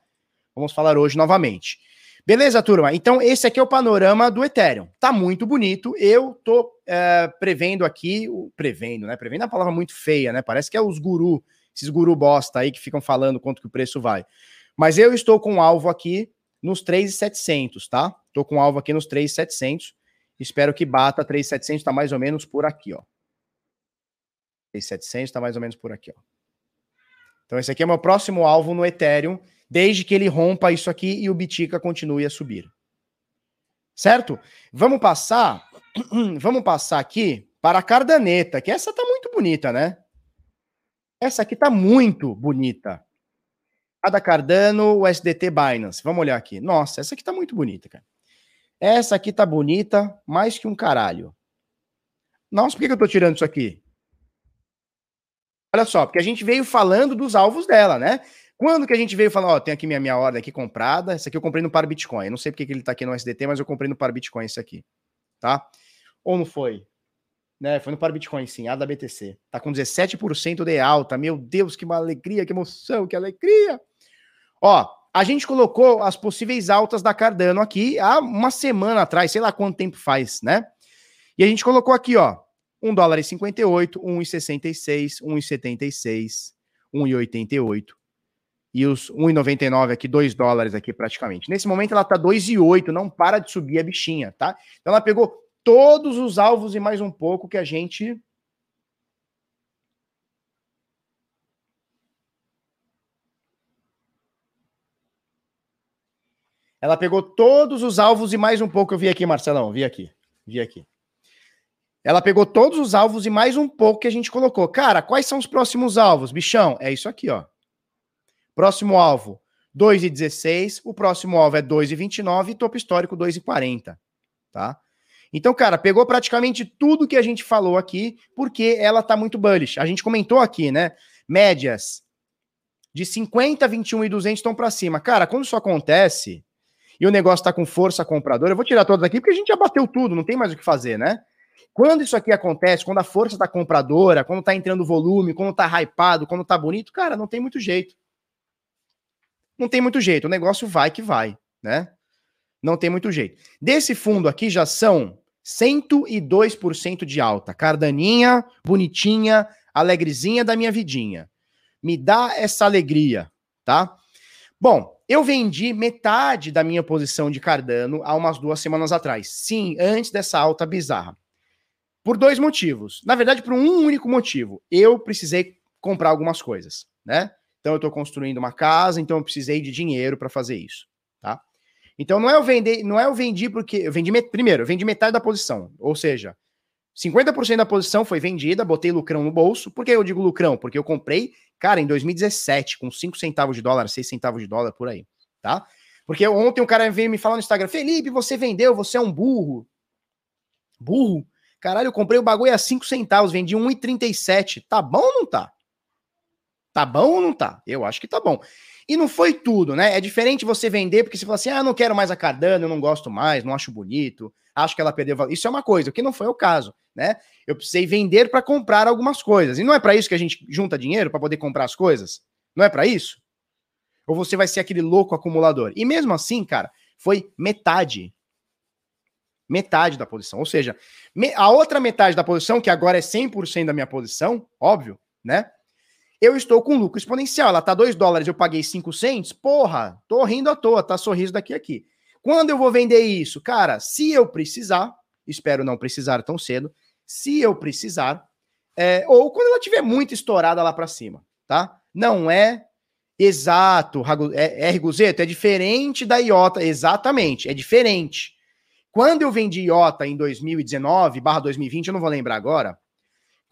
Vamos falar hoje novamente. Beleza, turma? Então, esse aqui é o panorama do Ethereum. Tá muito bonito. Eu tô é, prevendo aqui, prevendo, né? Prevendo é uma palavra muito feia, né? Parece que é os guru, esses guru bosta aí que ficam falando quanto que o preço vai. Mas eu estou com um alvo aqui nos 3,700, tá? Tô com um alvo aqui nos 3,700. Espero que bata 3,700, tá mais ou menos por aqui, ó. 3,700 tá mais ou menos por aqui, ó. Então esse aqui é meu próximo alvo no Ethereum desde que ele rompa isso aqui e o Bitica continue a subir. Certo? Vamos passar, vamos passar aqui para a Cardaneta, que essa tá muito bonita, né? Essa aqui tá muito bonita. A da Cardano, o Binance. Vamos olhar aqui. Nossa, essa aqui tá muito bonita, cara. Essa aqui tá bonita, mais que um caralho. Nossa, por que eu tô tirando isso aqui? Olha só, porque a gente veio falando dos alvos dela, né? Quando que a gente veio falar, ó, tem aqui minha, minha ordem aqui comprada, essa aqui eu comprei no Par Bitcoin. Eu não sei porque que ele tá aqui no SDT, mas eu comprei no Par Bitcoin esse aqui, tá? Ou não foi? Né, foi no Par Bitcoin sim, a da BTC. Tá com 17% de alta. Meu Deus, que alegria, que emoção, que alegria. Ó, a gente colocou as possíveis altas da Cardano aqui há uma semana atrás, sei lá quanto tempo faz, né? E a gente colocou aqui, ó, 1 dólar e 58, 1,66, 1,76, 1,88 e os 1,99 aqui, 2 dólares aqui praticamente. Nesse momento ela tá 2,8, não para de subir a bichinha, tá? Então ela pegou todos os alvos e mais um pouco que a gente Ela pegou todos os alvos e mais um pouco. Eu vi aqui, Marcelão, vi aqui, vi aqui. Ela pegou todos os alvos e mais um pouco que a gente colocou. Cara, quais são os próximos alvos, bichão? É isso aqui, ó. Próximo alvo, 2,16. O próximo alvo é 2,29 e topo histórico 2,40. Tá? Então, cara, pegou praticamente tudo que a gente falou aqui, porque ela tá muito bullish. A gente comentou aqui, né? Médias de 50, 21 e 200 estão para cima. Cara, quando isso acontece e o negócio tá com força compradora, eu vou tirar todas aqui porque a gente já bateu tudo, não tem mais o que fazer, né? Quando isso aqui acontece, quando a força tá compradora, quando tá entrando volume, quando tá hypado, quando tá bonito, cara, não tem muito jeito não tem muito jeito. O negócio vai que vai, né? Não tem muito jeito. Desse fundo aqui já são 102% de alta. Cardaninha, bonitinha, alegrezinha da minha vidinha. Me dá essa alegria, tá? Bom, eu vendi metade da minha posição de Cardano há umas duas semanas atrás. Sim, antes dessa alta bizarra. Por dois motivos. Na verdade, por um único motivo. Eu precisei comprar algumas coisas, né? Então eu estou construindo uma casa, então eu precisei de dinheiro para fazer isso, tá? Então não é eu vender, não é eu vendi porque eu vendi primeiro, eu vendi metade da posição, ou seja, 50% da posição foi vendida, botei lucrão no bolso. Por que eu digo lucrão? Porque eu comprei, cara, em 2017, com 5 centavos de dólar, 6 centavos de dólar por aí, tá? Porque ontem um cara veio me falar no Instagram: Felipe, você vendeu, você é um burro. Burro? Caralho, eu comprei o bagulho a 5 centavos, vendi 1,37. Tá bom ou não tá? Tá bom ou não tá? Eu acho que tá bom. E não foi tudo, né? É diferente você vender porque você fala assim: ah, não quero mais a Cardano, eu não gosto mais, não acho bonito, acho que ela perdeu valor. Isso é uma coisa, o que não foi o caso, né? Eu precisei vender para comprar algumas coisas. E não é para isso que a gente junta dinheiro para poder comprar as coisas? Não é para isso? Ou você vai ser aquele louco acumulador? E mesmo assim, cara, foi metade metade da posição. Ou seja, a outra metade da posição, que agora é 100% da minha posição, óbvio, né? Eu estou com lucro exponencial. Ela tá 2 dólares, eu paguei 5 cents. Porra, tô rindo à toa, tá sorriso daqui a aqui. Quando eu vou vender isso? Cara, se eu precisar, espero não precisar tão cedo, se eu precisar, é, ou quando ela tiver muito estourada lá para cima, tá? Não é exato, é, R. Guzeto, é diferente da IOTA, exatamente, é diferente. Quando eu vendi IOTA em 2019, barra 2020, eu não vou lembrar agora,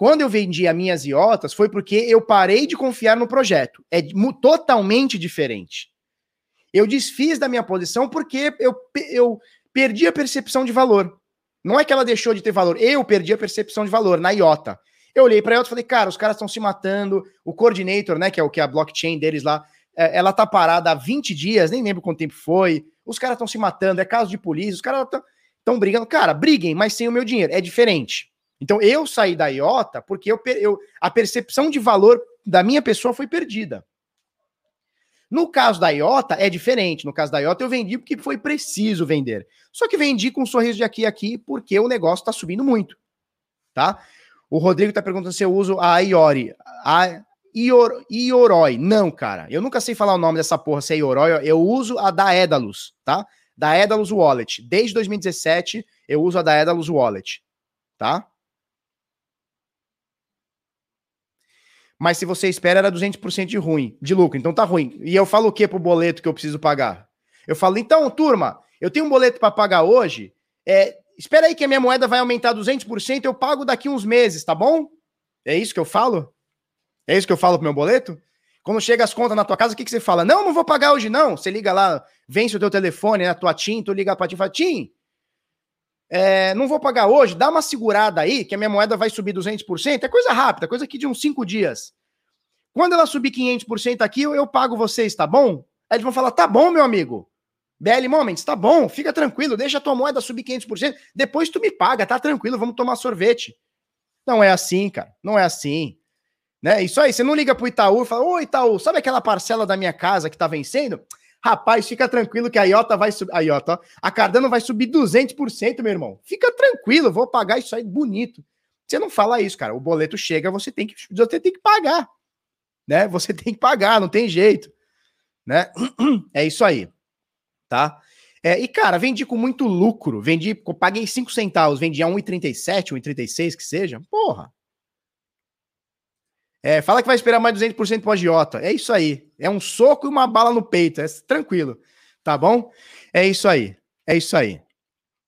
quando eu vendi as minhas IOTAs foi porque eu parei de confiar no projeto. É totalmente diferente. Eu desfiz da minha posição porque eu, eu perdi a percepção de valor. Não é que ela deixou de ter valor, eu perdi a percepção de valor na IOTA. Eu olhei para ela e falei, cara, os caras estão se matando. O coordinator, né, que é o que é a blockchain deles lá, é, ela tá parada há 20 dias, nem lembro quanto tempo foi. Os caras estão se matando, é caso de polícia, os caras estão brigando. Cara, briguem, mas sem o meu dinheiro. É diferente. Então eu saí da IOTA porque eu, eu, a percepção de valor da minha pessoa foi perdida. No caso da IOTA é diferente. No caso da IOTA eu vendi porque foi preciso vender. Só que vendi com um sorriso de aqui e aqui porque o negócio está subindo muito. Tá? O Rodrigo está perguntando se eu uso a Iori. A Ior, Ioroi. Não, cara. Eu nunca sei falar o nome dessa porra, se é Ioroi. Eu uso a da Edalus, tá? da Edalus Wallet. Desde 2017 eu uso a da Edalus Wallet, tá? Mas se você espera era 200% de ruim, de lucro, então tá ruim. E eu falo o que pro boleto que eu preciso pagar? Eu falo, então, turma, eu tenho um boleto para pagar hoje, é, espera aí que a minha moeda vai aumentar 200%, eu pago daqui uns meses, tá bom? É isso que eu falo? É isso que eu falo pro meu boleto? Quando chega as contas na tua casa, o que, que você fala? Não, não vou pagar hoje, não. Você liga lá, vence o teu telefone, a tua TIM, tu liga pra TIM e fala, TIM, é, não vou pagar hoje, dá uma segurada aí, que a minha moeda vai subir 200%. É coisa rápida, coisa aqui de uns cinco dias. Quando ela subir 500% aqui, eu, eu pago vocês, tá bom? Aí eles vão falar, tá bom, meu amigo. BL Moments, tá bom, fica tranquilo, deixa a tua moeda subir 500%, depois tu me paga, tá tranquilo, vamos tomar sorvete. Não é assim, cara, não é assim. Né? Isso aí, você não liga pro Itaú e fala: Ô Itaú, sabe aquela parcela da minha casa que tá vencendo? Rapaz, fica tranquilo que a Iota vai subir. A Iota, a Cardano vai subir 200%, meu irmão. Fica tranquilo, vou pagar isso aí bonito. Você não fala isso, cara. O boleto chega, você tem que, você tem que pagar. Né? Você tem que pagar, não tem jeito. Né? É isso aí. Tá? É, e, cara, vendi com muito lucro. Vendi, paguei 5 centavos, vendi a 1,37, 1,36 que seja. Porra, é, fala que vai esperar mais 200% pro agiota. É isso aí. É um soco e uma bala no peito. É tranquilo. Tá bom? É isso aí. É isso aí.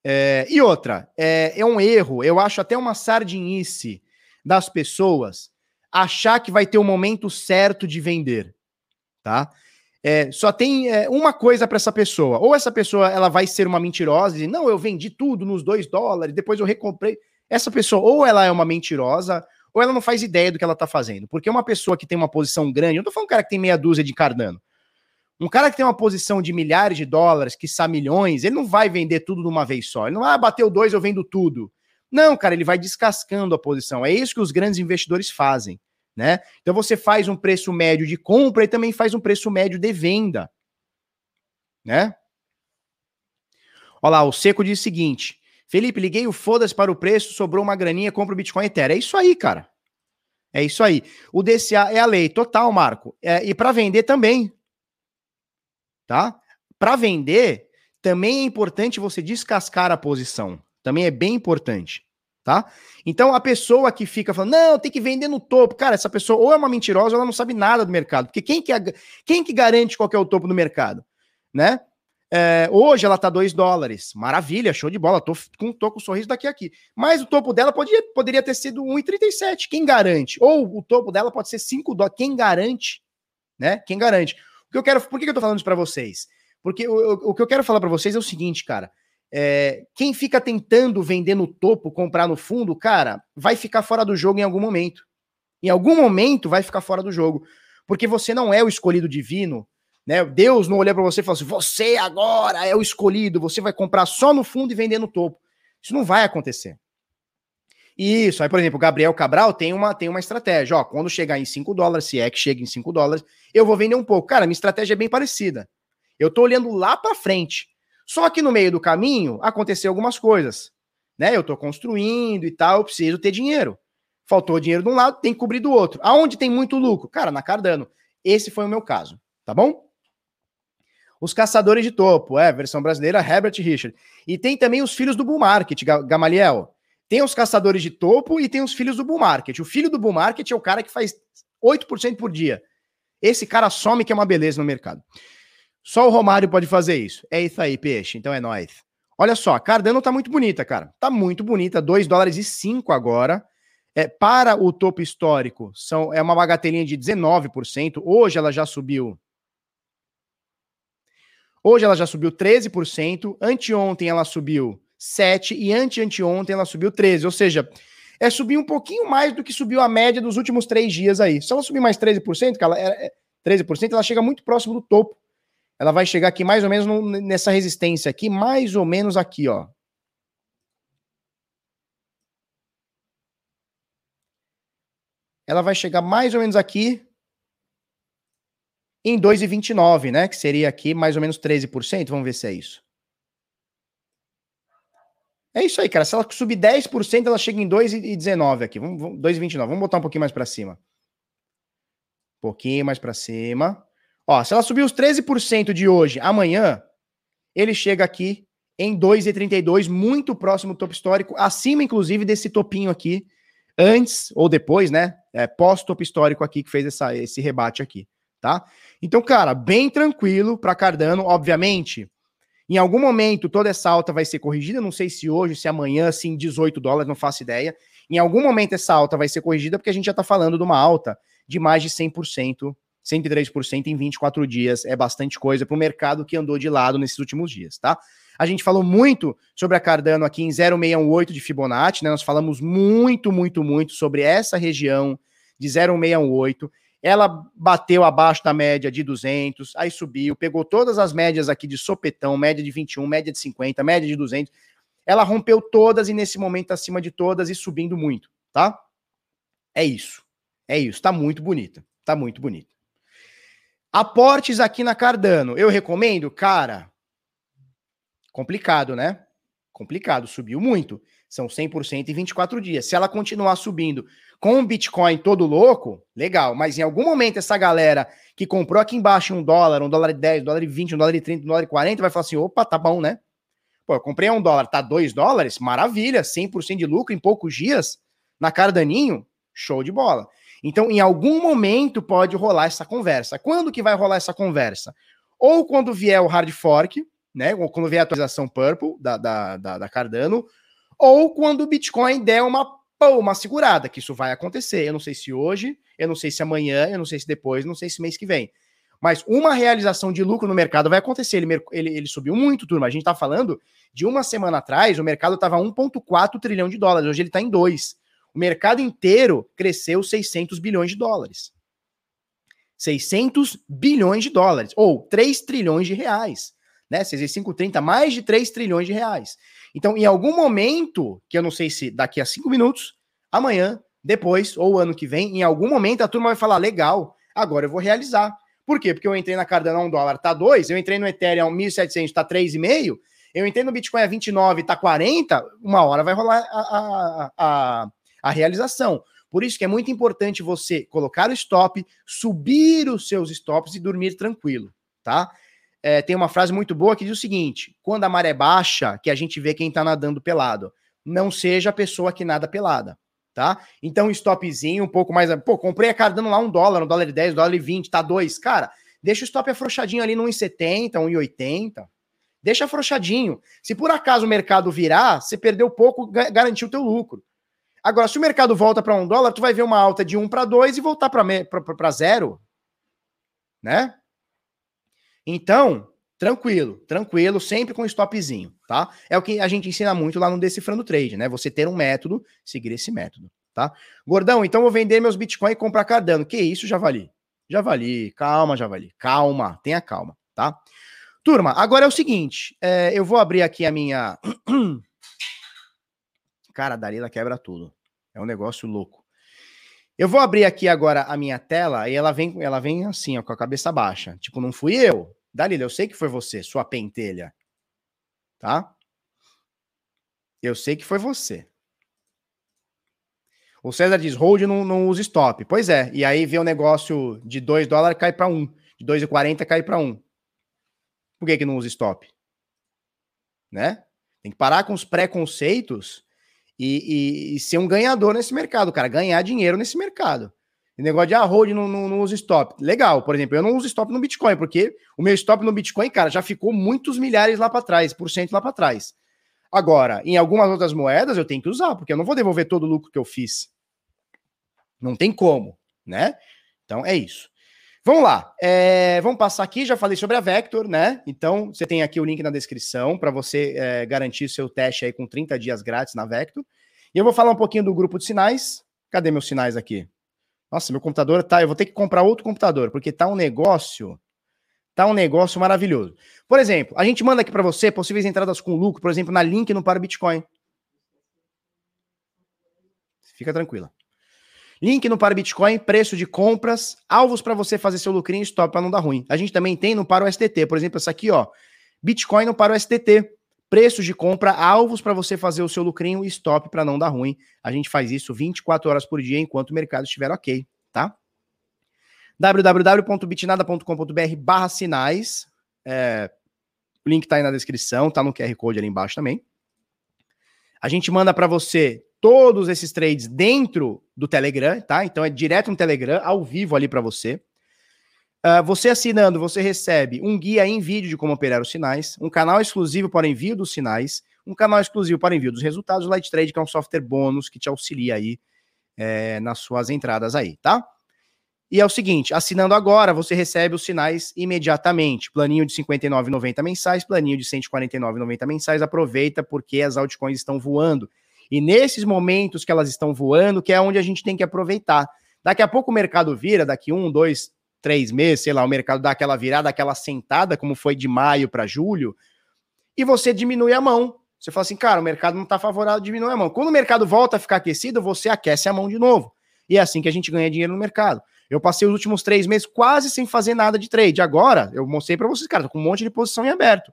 É, e outra, é, é um erro, eu acho até uma sardinice das pessoas achar que vai ter o momento certo de vender, tá? É, só tem é, uma coisa para essa pessoa. Ou essa pessoa ela vai ser uma mentirosa e não, eu vendi tudo nos dois dólares, depois eu recomprei. Essa pessoa, ou ela é uma mentirosa, ou ela não faz ideia do que ela tá fazendo. Porque uma pessoa que tem uma posição grande, eu não tô falando um cara que tem meia dúzia de Cardano. Um cara que tem uma posição de milhares de dólares, que está milhões, ele não vai vender tudo de uma vez só. Ele não vai ah, bater dois, eu vendo tudo. Não, cara, ele vai descascando a posição. É isso que os grandes investidores fazem, né? Então você faz um preço médio de compra e também faz um preço médio de venda, né? Olha lá, o Seco diz o seguinte: Felipe, liguei o foda-se para o preço, sobrou uma graninha, compra o Bitcoin Ethereum. É isso aí, cara. É isso aí. O DCA é a lei, total, Marco. É, e para vender também. tá? Para vender, também é importante você descascar a posição. Também é bem importante, tá? Então a pessoa que fica falando, não, tem que vender no topo, cara, essa pessoa ou é uma mentirosa ou ela não sabe nada do mercado, porque quem que, quem que garante qual que é o topo do mercado, né? É, hoje ela tá 2 dólares. Maravilha, show de bola. Tô com, tô com um sorriso daqui a aqui. Mas o topo dela podia, poderia ter sido 1,37. Quem garante? Ou o topo dela pode ser 5 dólares. Quem garante? Né? Quem garante? O que eu quero. Por que eu tô falando isso para vocês? Porque o, o, o, que eu quero falar para vocês é o seguinte, cara. É, quem fica tentando vender no topo, comprar no fundo, cara, vai ficar fora do jogo em algum momento. Em algum momento vai ficar fora do jogo. Porque você não é o escolhido divino né? Deus não olhou para você e falou assim: você agora é o escolhido, você vai comprar só no fundo e vender no topo. Isso não vai acontecer. Isso, aí, por exemplo, o Gabriel Cabral tem uma, tem uma estratégia. Ó, quando chegar em 5 dólares, se é que chega em 5 dólares, eu vou vender um pouco. Cara, minha estratégia é bem parecida. Eu tô olhando lá para frente. Só que no meio do caminho aconteceu algumas coisas. Né? Eu tô construindo e tal, eu preciso ter dinheiro. Faltou dinheiro de um lado, tem que cobrir do outro. Aonde tem muito lucro? Cara, na Cardano. Esse foi o meu caso, tá bom? Os Caçadores de Topo, é, versão brasileira, Herbert Richard. E tem também os filhos do Bull Market, Gamaliel. Tem os Caçadores de Topo e tem os filhos do Bull Market. O filho do Bull Market é o cara que faz 8% por dia. Esse cara some que é uma beleza no mercado. Só o Romário pode fazer isso. É isso aí, peixe. Então é nóis. Olha só, a Cardano tá muito bonita, cara. Tá muito bonita. 2 dólares e 5 agora. É, para o topo histórico, são, é uma bagatelinha de 19%. Hoje ela já subiu Hoje ela já subiu 13%, anteontem ela subiu 7% e ante-anteontem ela subiu 13%. Ou seja, é subir um pouquinho mais do que subiu a média dos últimos três dias aí. Se ela subir mais 13%, que ela é 13%, ela chega muito próximo do topo. Ela vai chegar aqui mais ou menos no, nessa resistência aqui, mais ou menos aqui, ó. Ela vai chegar mais ou menos aqui, em 2,29, né? Que seria aqui mais ou menos 13%. Vamos ver se é isso. É isso aí, cara. Se ela subir 10%, ela chega em 2,19 aqui. Vamos, vamos 2,29. Vamos botar um pouquinho mais para cima. Um pouquinho mais para cima. Ó, se ela subir os 13% de hoje, amanhã, ele chega aqui em 2,32, muito próximo do topo histórico, acima, inclusive, desse topinho aqui, antes ou depois, né? É, Pós-topo histórico aqui, que fez essa, esse rebate aqui tá? Então, cara, bem tranquilo para Cardano, obviamente. Em algum momento toda essa alta vai ser corrigida, não sei se hoje, se amanhã, se em 18 dólares, não faço ideia. Em algum momento essa alta vai ser corrigida porque a gente já está falando de uma alta de mais de 100%, 103% em 24 dias. É bastante coisa para o mercado que andou de lado nesses últimos dias, tá? A gente falou muito sobre a Cardano aqui em 0618 de Fibonacci, né? Nós falamos muito, muito, muito sobre essa região de 0618 ela bateu abaixo da média de 200, aí subiu, pegou todas as médias aqui de sopetão, média de 21, média de 50, média de 200. Ela rompeu todas e nesse momento acima de todas e subindo muito, tá? É isso. É isso, tá muito bonita. Tá muito bonita. Aportes aqui na Cardano, eu recomendo, cara. Complicado, né? Complicado, subiu muito. São 100% em 24 dias. Se ela continuar subindo com o Bitcoin todo louco, legal. Mas em algum momento essa galera que comprou aqui embaixo um dólar, um dólar e 10, um dólar e 20, um dólar e 30, um dólar e 40, vai falar assim, opa, tá bom, né? Pô, eu comprei um dólar, tá dois dólares, maravilha, 100% de lucro em poucos dias, na cara daninho, show de bola. Então, em algum momento pode rolar essa conversa. Quando que vai rolar essa conversa? Ou quando vier o hard fork, né? Ou quando vier a atualização Purple da, da, da, da Cardano, ou quando o Bitcoin der uma uma segurada, que isso vai acontecer. Eu não sei se hoje, eu não sei se amanhã, eu não sei se depois, não sei se mês que vem. Mas uma realização de lucro no mercado vai acontecer. Ele, ele, ele subiu muito, turma. A gente está falando de uma semana atrás, o mercado estava 1,4 trilhão de dólares. Hoje ele está em 2. O mercado inteiro cresceu 600 bilhões de dólares. 600 bilhões de dólares, ou 3 trilhões de reais. Né? 6,530, mais de 3 trilhões de reais. Então, em algum momento, que eu não sei se daqui a cinco minutos, amanhã, depois, ou ano que vem, em algum momento a turma vai falar: legal, agora eu vou realizar. Por quê? Porque eu entrei na Cardano a 1 dólar, tá 2, eu entrei no Ethereum a 1.700, tá 3,5, eu entrei no Bitcoin a 29, tá 40, uma hora vai rolar a, a, a, a realização. Por isso que é muito importante você colocar o stop, subir os seus stops e dormir tranquilo, tá? É, tem uma frase muito boa que diz o seguinte: quando a maré baixa, que a gente vê quem tá nadando pelado, não seja a pessoa que nada pelada, tá? Então, stopzinho um pouco mais. Pô, comprei a Cardano lá um dólar, um dólar e 10, um dólar e 20, tá dois. Cara, deixa o stop afrouxadinho ali no 1,70, 1,80. Deixa afrouxadinho. Se por acaso o mercado virar, você perdeu pouco, garantiu o teu lucro. Agora, se o mercado volta para um dólar, tu vai ver uma alta de 1 para 2 e voltar para zero, né? Então, tranquilo, tranquilo, sempre com stopzinho, tá? É o que a gente ensina muito lá no Decifrando Trade, né? Você ter um método, seguir esse método, tá? Gordão, então vou vender meus Bitcoin e comprar Cardano. Que isso, Javali? Javali, calma, Javali, calma, tenha calma, tá? Turma, agora é o seguinte, é, eu vou abrir aqui a minha... Cara, a Dalila quebra tudo. É um negócio louco. Eu vou abrir aqui agora a minha tela e ela vem, ela vem assim, ó, com a cabeça baixa. Tipo, não fui eu. Dalila, eu sei que foi você, sua pentelha. Tá? Eu sei que foi você. O César diz, hold não, não usa stop. Pois é, e aí vê o negócio de 2 dólares cai para 1, um, de 2,40 cai para 1. Um. Por que que não usa stop? Né? Tem que parar com os preconceitos e, e, e, ser um ganhador nesse mercado, cara, ganhar dinheiro nesse mercado. Negócio de ah, hold não, não, não usa stop. Legal, por exemplo, eu não uso stop no Bitcoin, porque o meu stop no Bitcoin, cara, já ficou muitos milhares lá para trás, por cento lá para trás. Agora, em algumas outras moedas eu tenho que usar, porque eu não vou devolver todo o lucro que eu fiz. Não tem como, né? Então é isso. Vamos lá, é, vamos passar aqui. Já falei sobre a Vector, né? Então você tem aqui o link na descrição para você é, garantir seu teste aí com 30 dias grátis na Vector. E eu vou falar um pouquinho do grupo de sinais. Cadê meus sinais aqui? Nossa, meu computador tá. Eu vou ter que comprar outro computador, porque tá um negócio. Tá um negócio maravilhoso. Por exemplo, a gente manda aqui para você possíveis entradas com lucro, por exemplo, na link no Para Bitcoin. Fica tranquila. Link no Para Bitcoin, preço de compras, alvos para você fazer seu lucrinho e stop para não dar ruim. A gente também tem no Para o STT, por exemplo, essa aqui, ó. Bitcoin no Para o STT. Preços de compra, alvos para você fazer o seu lucrinho e stop para não dar ruim. A gente faz isso 24 horas por dia enquanto o mercado estiver ok, tá? www.bitnada.com.br barra sinais. É, o link tá aí na descrição, tá no QR Code ali embaixo também. A gente manda para você todos esses trades dentro do Telegram, tá? Então é direto no Telegram, ao vivo ali para você. Uh, você assinando, você recebe um guia em vídeo de como operar os sinais, um canal exclusivo para envio dos sinais, um canal exclusivo para envio dos resultados, o Light Trade, que é um software bônus que te auxilia aí é, nas suas entradas aí, tá? E é o seguinte, assinando agora, você recebe os sinais imediatamente. Planinho de R$ 59,90 mensais, planinho de R$ 149,90 mensais. Aproveita porque as altcoins estão voando. E nesses momentos que elas estão voando, que é onde a gente tem que aproveitar. Daqui a pouco o mercado vira, daqui um, dois, três meses, sei lá, o mercado dá aquela virada, aquela sentada, como foi de maio para julho, e você diminui a mão. Você fala assim, cara, o mercado não está favorável, diminui a mão. Quando o mercado volta a ficar aquecido, você aquece a mão de novo. E é assim que a gente ganha dinheiro no mercado. Eu passei os últimos três meses quase sem fazer nada de trade. Agora, eu mostrei para vocês, cara, tô com um monte de posição em aberto.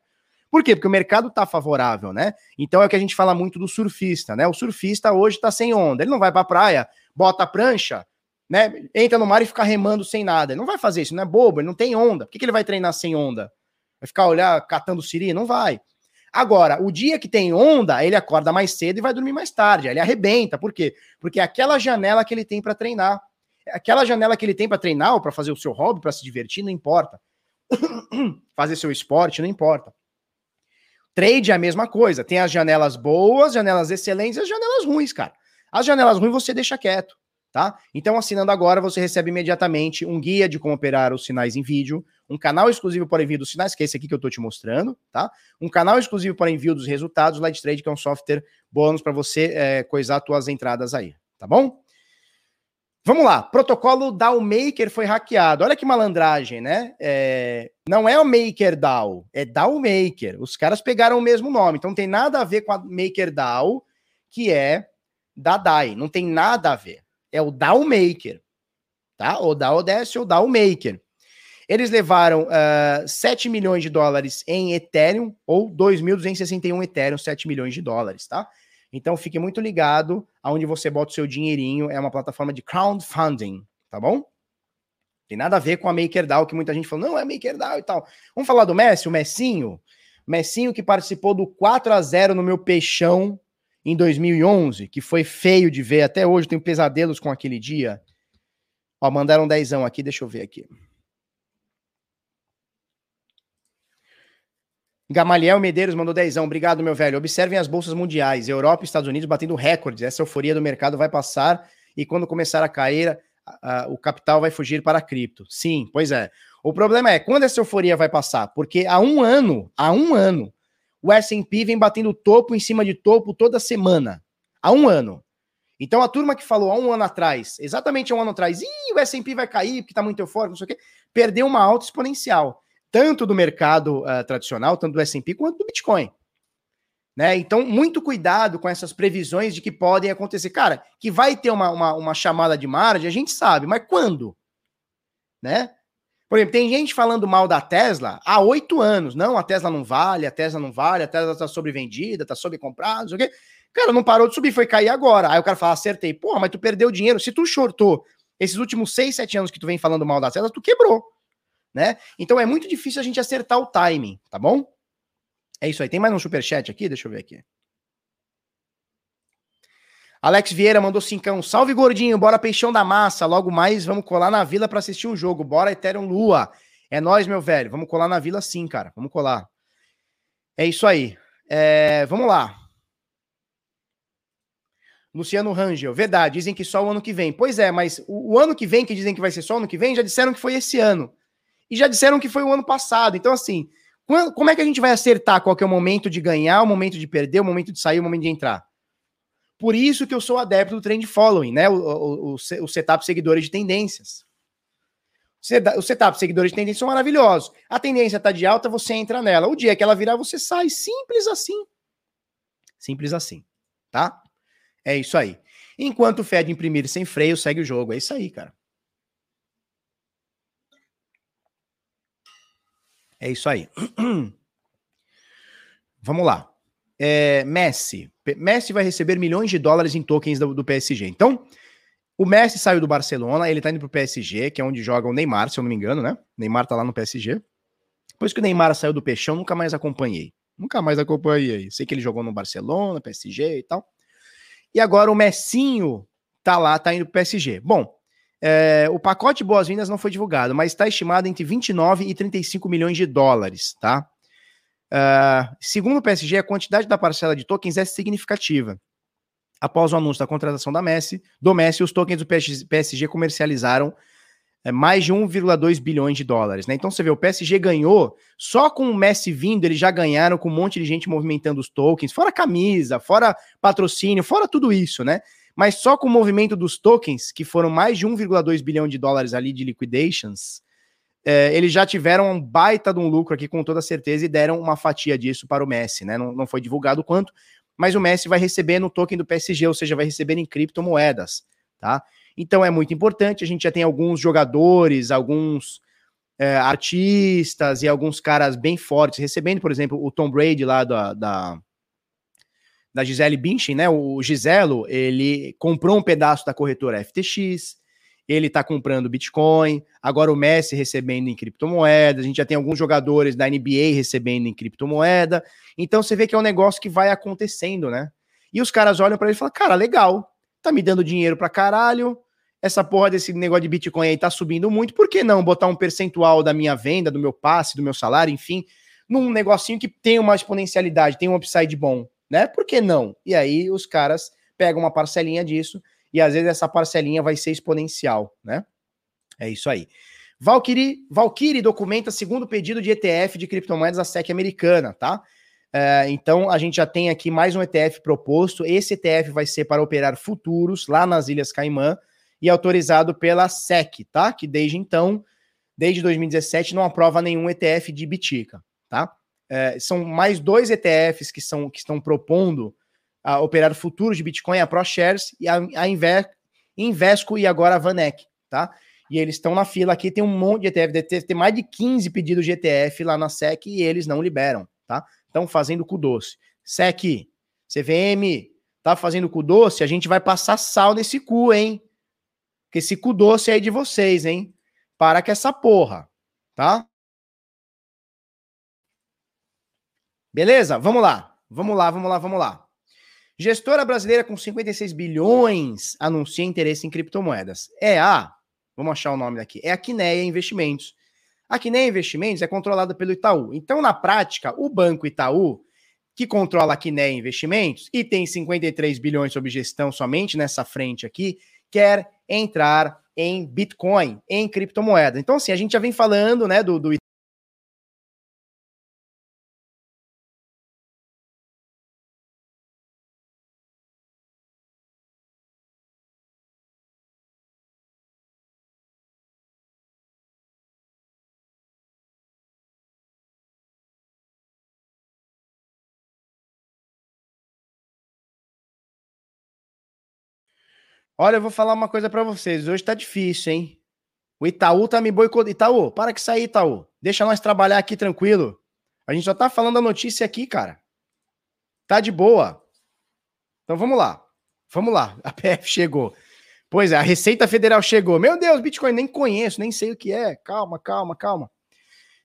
Por quê? Porque o mercado está favorável, né? Então é o que a gente fala muito do surfista, né? O surfista hoje está sem onda. Ele não vai para a praia, bota a prancha, né? Entra no mar e fica remando sem nada. Ele não vai fazer isso, não é bobo, ele não tem onda. Por que, que ele vai treinar sem onda? Vai ficar olhar catando siri? Não vai. Agora, o dia que tem onda, ele acorda mais cedo e vai dormir mais tarde. Ele arrebenta. Por quê? Porque é aquela janela que ele tem para treinar. É aquela janela que ele tem para treinar ou para fazer o seu hobby, para se divertir, não importa. fazer seu esporte, não importa. Trade é a mesma coisa. Tem as janelas boas, janelas excelentes e as janelas ruins, cara. As janelas ruins você deixa quieto, tá? Então, assinando agora, você recebe imediatamente um guia de como operar os sinais em vídeo, um canal exclusivo para envio dos sinais, que é esse aqui que eu tô te mostrando, tá? Um canal exclusivo para envio dos resultados, Light Trade, que é um software bônus para você é, coisar suas entradas aí, tá bom? Vamos lá, protocolo DAO Maker foi hackeado. Olha que malandragem, né? É, não é o Maker DAO, é DAO Maker. Os caras pegaram o mesmo nome, então não tem nada a ver com a Maker DAO, que é da DAI. Não tem nada a ver. É o DAO Maker, tá? O DAO DS ou DAO Maker. Eles levaram uh, 7 milhões de dólares em Ethereum, ou 2.261 Ethereum, 7 milhões de dólares, tá? Então fique muito ligado aonde você bota o seu dinheirinho. É uma plataforma de crowdfunding, tá bom? Tem nada a ver com a MakerDAO, que muita gente falou, não, é MakerDAO e tal. Vamos falar do Messi, o Messinho? Messinho que participou do 4 a 0 no meu peixão em 2011, que foi feio de ver. Até hoje tenho pesadelos com aquele dia. Ó, mandaram dezão aqui, deixa eu ver aqui. Gamaliel Medeiros mandou dezão. Obrigado, meu velho. Observem as bolsas mundiais. Europa e Estados Unidos batendo recordes. Essa euforia do mercado vai passar e quando começar a cair, a, a, o capital vai fugir para a cripto. Sim, pois é. O problema é quando essa euforia vai passar, porque há um ano, há um ano, o S&P vem batendo topo em cima de topo toda semana. Há um ano. Então a turma que falou há um ano atrás, exatamente há um ano atrás, Ih, o S&P vai cair porque está muito eufórico, não sei o quê, perdeu uma alta exponencial, tanto do mercado uh, tradicional, tanto do S&P quanto do Bitcoin. Né? Então, muito cuidado com essas previsões de que podem acontecer. Cara, que vai ter uma, uma, uma chamada de margem, a gente sabe, mas quando? Né? Por exemplo, tem gente falando mal da Tesla há oito anos. Não, a Tesla não vale, a Tesla não vale, a Tesla tá sobrevendida, tá sobrecomprada, não sei o quê. Cara, não parou de subir, foi cair agora. Aí o cara fala, acertei. Porra, mas tu perdeu dinheiro. Se tu shortou esses últimos seis, sete anos que tu vem falando mal da Tesla, tu quebrou. Né? Então é muito difícil a gente acertar o timing, tá bom? É isso aí. Tem mais um superchat aqui? Deixa eu ver aqui. Alex Vieira mandou cincão. Salve, gordinho. Bora peixão da massa. Logo mais, vamos colar na vila para assistir um jogo. Bora, Ethereum Lua. É nós, meu velho. Vamos colar na vila sim, cara. Vamos colar. É isso aí. É, vamos lá. Luciano Rangel. Verdade, dizem que só o ano que vem. Pois é, mas o, o ano que vem, que dizem que vai ser só o ano que vem, já disseram que foi esse ano. E já disseram que foi o ano passado. Então, assim, como é que a gente vai acertar qual é o momento de ganhar, o momento de perder, o momento de sair, o momento de entrar? Por isso que eu sou adepto do trend following, né? O, o, o, o setup seguidores de tendências. O setup seguidores de tendências são maravilhosos. A tendência está de alta, você entra nela. O dia que ela virar, você sai. Simples assim. Simples assim. Tá? É isso aí. Enquanto o Fed imprimir sem freio, segue o jogo. É isso aí, cara. É isso aí. Vamos lá. É, Messi. Messi vai receber milhões de dólares em tokens do, do, PSG. Então, o Messi saiu do Barcelona, ele tá indo pro PSG, que é onde joga o Neymar, se eu não me engano, né? O Neymar tá lá no PSG. Depois que o Neymar saiu do Peixão, nunca mais acompanhei. Nunca mais acompanhei. Sei que ele jogou no Barcelona, PSG e tal. E agora o Messinho tá lá, tá indo pro PSG. Bom, é, o pacote boas-vindas não foi divulgado, mas está estimado entre 29 e 35 milhões de dólares, tá? Uh, segundo o PSG, a quantidade da parcela de tokens é significativa. Após o anúncio da contratação da Messi, do Messi, os tokens do PSG comercializaram é, mais de 1,2 bilhões de dólares. Né? Então você vê, o PSG ganhou, só com o Messi vindo, eles já ganharam com um monte de gente movimentando os tokens, fora camisa, fora patrocínio, fora tudo isso, né? Mas só com o movimento dos tokens, que foram mais de 1,2 bilhão de dólares ali de liquidations, é, eles já tiveram um baita de um lucro aqui com toda certeza e deram uma fatia disso para o Messi, né? Não, não foi divulgado quanto, mas o Messi vai receber no token do PSG, ou seja, vai receber em criptomoedas, tá? Então é muito importante. A gente já tem alguns jogadores, alguns é, artistas e alguns caras bem fortes recebendo, por exemplo, o Tom Brady lá da, da da Gisele Bündchen, né? O Giselo, ele comprou um pedaço da corretora FTX, ele tá comprando Bitcoin, agora o Messi recebendo em criptomoedas, a gente já tem alguns jogadores da NBA recebendo em criptomoeda. Então você vê que é um negócio que vai acontecendo, né? E os caras olham para ele e falam: "Cara, legal. Tá me dando dinheiro pra caralho. Essa porra desse negócio de Bitcoin aí tá subindo muito. Por que não botar um percentual da minha venda, do meu passe, do meu salário, enfim, num negocinho que tem uma exponencialidade, tem um upside bom?" né? Por que não? E aí os caras pegam uma parcelinha disso e às vezes essa parcelinha vai ser exponencial, né? É isso aí. Valkyrie, Valkyrie documenta segundo pedido de ETF de criptomoedas da SEC americana, tá? É, então a gente já tem aqui mais um ETF proposto. Esse ETF vai ser para operar futuros lá nas Ilhas Caimã e autorizado pela SEC, tá? Que desde então, desde 2017, não aprova nenhum ETF de Bitica, tá? É, são mais dois ETFs que, são, que estão propondo a operar futuros de Bitcoin, a ProShares e a, a Invesco e agora a Vanek, tá? E eles estão na fila aqui, tem um monte de ETF, ter mais de 15 pedidos de ETF lá na SEC e eles não liberam, tá? Estão fazendo cu doce. SEC, CVM, tá fazendo cu doce, a gente vai passar sal nesse cu, hein? Porque esse cu doce é de vocês, hein? para com essa porra, tá? Beleza? Vamos lá. Vamos lá, vamos lá, vamos lá. Gestora brasileira com 56 bilhões anuncia interesse em criptomoedas. É a, vamos achar o nome daqui, é a Quineia Investimentos. A Quineia Investimentos é controlada pelo Itaú. Então, na prática, o Banco Itaú, que controla a Quineia Investimentos e tem 53 bilhões sob gestão somente nessa frente aqui, quer entrar em Bitcoin, em criptomoeda. Então, assim, a gente já vem falando, né, do, do Olha, eu vou falar uma coisa para vocês. Hoje tá difícil, hein? O Itaú tá me boicotando. Itaú, para que sair, Itaú. Deixa nós trabalhar aqui tranquilo. A gente só tá falando a notícia aqui, cara. Tá de boa. Então vamos lá. Vamos lá. A PF chegou. Pois é, a Receita Federal chegou. Meu Deus, Bitcoin nem conheço, nem sei o que é. Calma, calma, calma.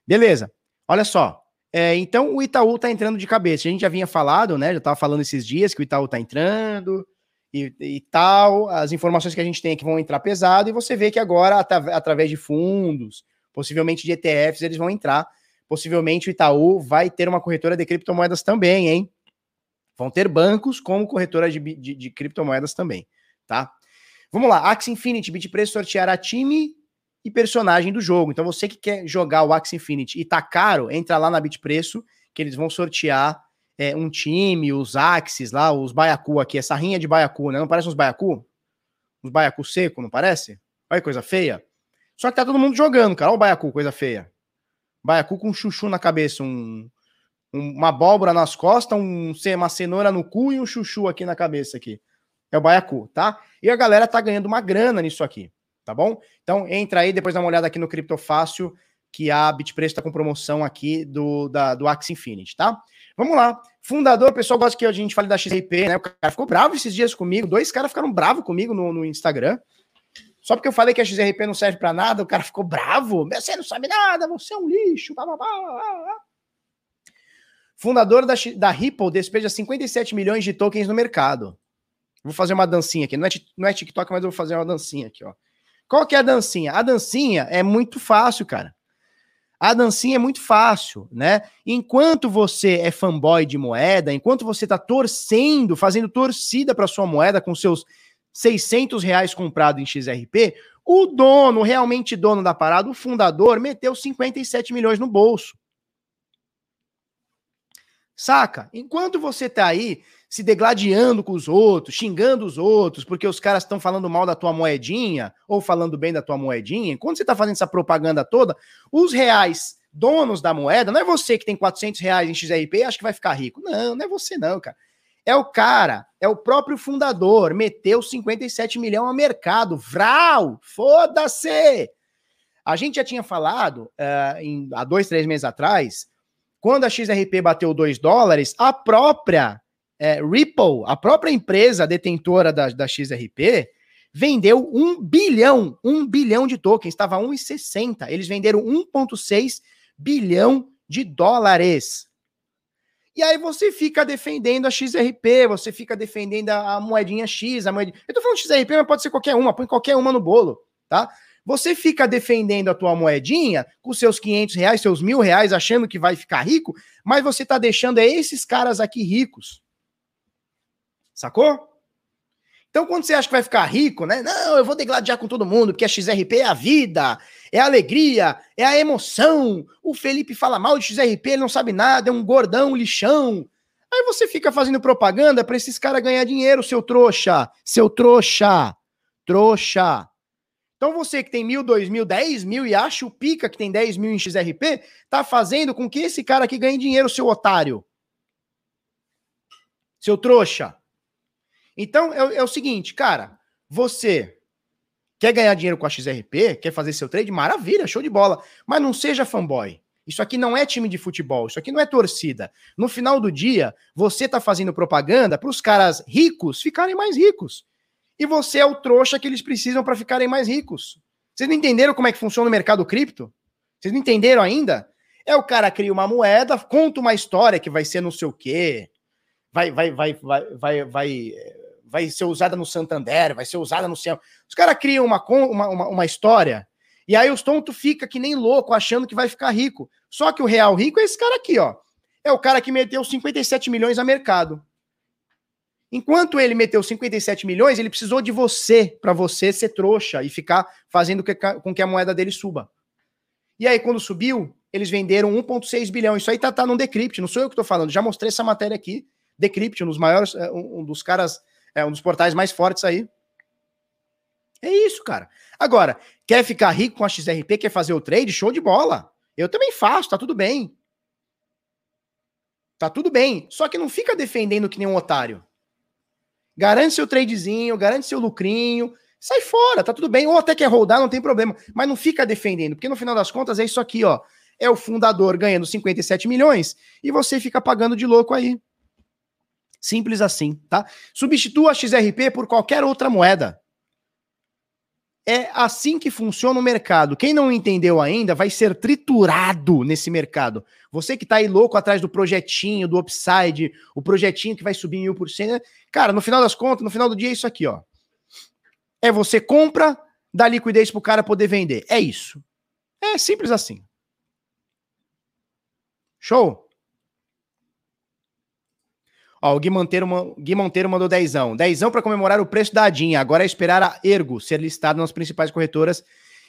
Beleza. Olha só. É, então o Itaú tá entrando de cabeça. A gente já vinha falado, né? Já tava falando esses dias que o Itaú tá entrando e, e, tal, as informações que a gente tem aqui vão entrar pesado, e você vê que agora, at através de fundos, possivelmente de ETFs, eles vão entrar. Possivelmente o Itaú vai ter uma corretora de criptomoedas também, hein? Vão ter bancos como corretora de, de, de criptomoedas também, tá? Vamos lá, Axie Infinity, Bitpreço sorteará time e personagem do jogo. Então você que quer jogar o Axie Infinity e tá caro, entra lá na Bitpreço, que eles vão sortear é, um time, os Axis lá, os Baiacu aqui, essa rinha de Baiacu, né? Não parece uns Baiacu? Uns Baiacu seco, não parece? Olha que coisa feia. Só que tá todo mundo jogando, cara. Olha o Baiacu, coisa feia. Baiacu com um chuchu na cabeça, um, um, uma abóbora nas costas, um, uma cenoura no cu e um chuchu aqui na cabeça aqui. É o Baiacu, tá? E a galera tá ganhando uma grana nisso aqui, tá bom? Então entra aí, depois dá uma olhada aqui no Criptofácil, que a Bitpreço tá com promoção aqui do, da, do Axie Infinity, tá? Vamos lá. Fundador, o pessoal gosta que a gente fale da XRP, né? O cara ficou bravo esses dias comigo. Dois caras ficaram bravos comigo no, no Instagram. Só porque eu falei que a XRP não serve para nada, o cara ficou bravo. Você não sabe nada, você é um lixo. Blá, blá, blá, Fundador da, da Ripple despeja 57 milhões de tokens no mercado. Vou fazer uma dancinha aqui. Não é, não é TikTok, mas eu vou fazer uma dancinha aqui, ó. Qual que é a dancinha? A dancinha é muito fácil, cara. A dancinha é muito fácil, né? Enquanto você é fanboy de moeda, enquanto você está torcendo, fazendo torcida para sua moeda com seus 600 reais comprado em XRP, o dono, realmente dono da parada, o fundador, meteu 57 milhões no bolso. Saca? Enquanto você tá aí se degladiando com os outros, xingando os outros, porque os caras estão falando mal da tua moedinha ou falando bem da tua moedinha, enquanto você tá fazendo essa propaganda toda, os reais donos da moeda, não é você que tem 400 reais em XRP e acha que vai ficar rico. Não, não é você não, cara. É o cara, é o próprio fundador, meteu 57 milhões ao mercado. Vral! Foda-se! A gente já tinha falado uh, em, há dois, três meses atrás, quando a XRP bateu 2 dólares, a própria é, Ripple, a própria empresa detentora da, da XRP, vendeu 1 bilhão, 1 bilhão de tokens, estava 1,60. Eles venderam 1,6 bilhão de dólares. E aí você fica defendendo a XRP, você fica defendendo a, moedinha X, a moedinha... Eu tô falando XRP, mas pode ser qualquer uma, põe qualquer uma no bolo, tá? Você fica defendendo a tua moedinha com seus 500 reais, seus mil reais, achando que vai ficar rico, mas você tá deixando esses caras aqui ricos. Sacou? Então, quando você acha que vai ficar rico, né? Não, eu vou degladiar com todo mundo, porque a XRP é a vida, é a alegria, é a emoção. O Felipe fala mal de XRP, ele não sabe nada, é um gordão, lixão. Aí você fica fazendo propaganda para esses caras ganhar dinheiro, seu trouxa, seu trouxa, trouxa. Então você que tem mil, dois mil, dez mil e acha o pica que tem dez mil em XRP, tá fazendo com que esse cara aqui ganhe dinheiro, seu otário. Seu trouxa. Então é, é, o seguinte, cara, você quer ganhar dinheiro com a XRP, quer fazer seu trade, maravilha, show de bola, mas não seja fanboy. Isso aqui não é time de futebol, isso aqui não é torcida. No final do dia, você tá fazendo propaganda para os caras ricos ficarem mais ricos. E você é o trouxa que eles precisam para ficarem mais ricos. Vocês não entenderam como é que funciona o mercado cripto? Vocês não entenderam ainda? É o cara cria uma moeda, conta uma história que vai ser não sei o quê, vai, vai, vai, vai, vai, vai, vai ser usada no Santander, vai ser usada no céu. Os caras criam uma, uma, uma, uma história e aí os tontos fica que nem louco achando que vai ficar rico. Só que o real rico é esse cara aqui, ó. É o cara que meteu 57 milhões a mercado. Enquanto ele meteu 57 milhões, ele precisou de você para você ser trouxa e ficar fazendo com que a moeda dele suba. E aí, quando subiu, eles venderam 1,6 bilhão. Isso aí tá, tá no Decrypt, não sou eu que tô falando. Já mostrei essa matéria aqui. Decrypt, um dos maiores, é, um dos caras, é um dos portais mais fortes aí. É isso, cara. Agora, quer ficar rico com a XRP, quer fazer o trade? Show de bola. Eu também faço, tá tudo bem. Tá tudo bem. Só que não fica defendendo que nem um otário. Garante seu tradezinho, garante seu lucrinho, sai fora, tá tudo bem. Ou até quer rodar, não tem problema. Mas não fica defendendo, porque no final das contas é isso aqui, ó. É o fundador ganhando 57 milhões e você fica pagando de louco aí. Simples assim, tá? Substitua a XRP por qualquer outra moeda. É assim que funciona o mercado. Quem não entendeu ainda vai ser triturado nesse mercado. Você que tá aí louco atrás do projetinho, do upside, o projetinho que vai subir mil por cento. Cara, no final das contas, no final do dia é isso aqui, ó. É você compra, dá liquidez pro cara poder vender. É isso. É simples assim. Show? Ó, o Gui Monteiro, Gui Monteiro mandou dezão. Dezão para comemorar o preço da Adinha. Agora é esperar a Ergo ser listada nas principais corretoras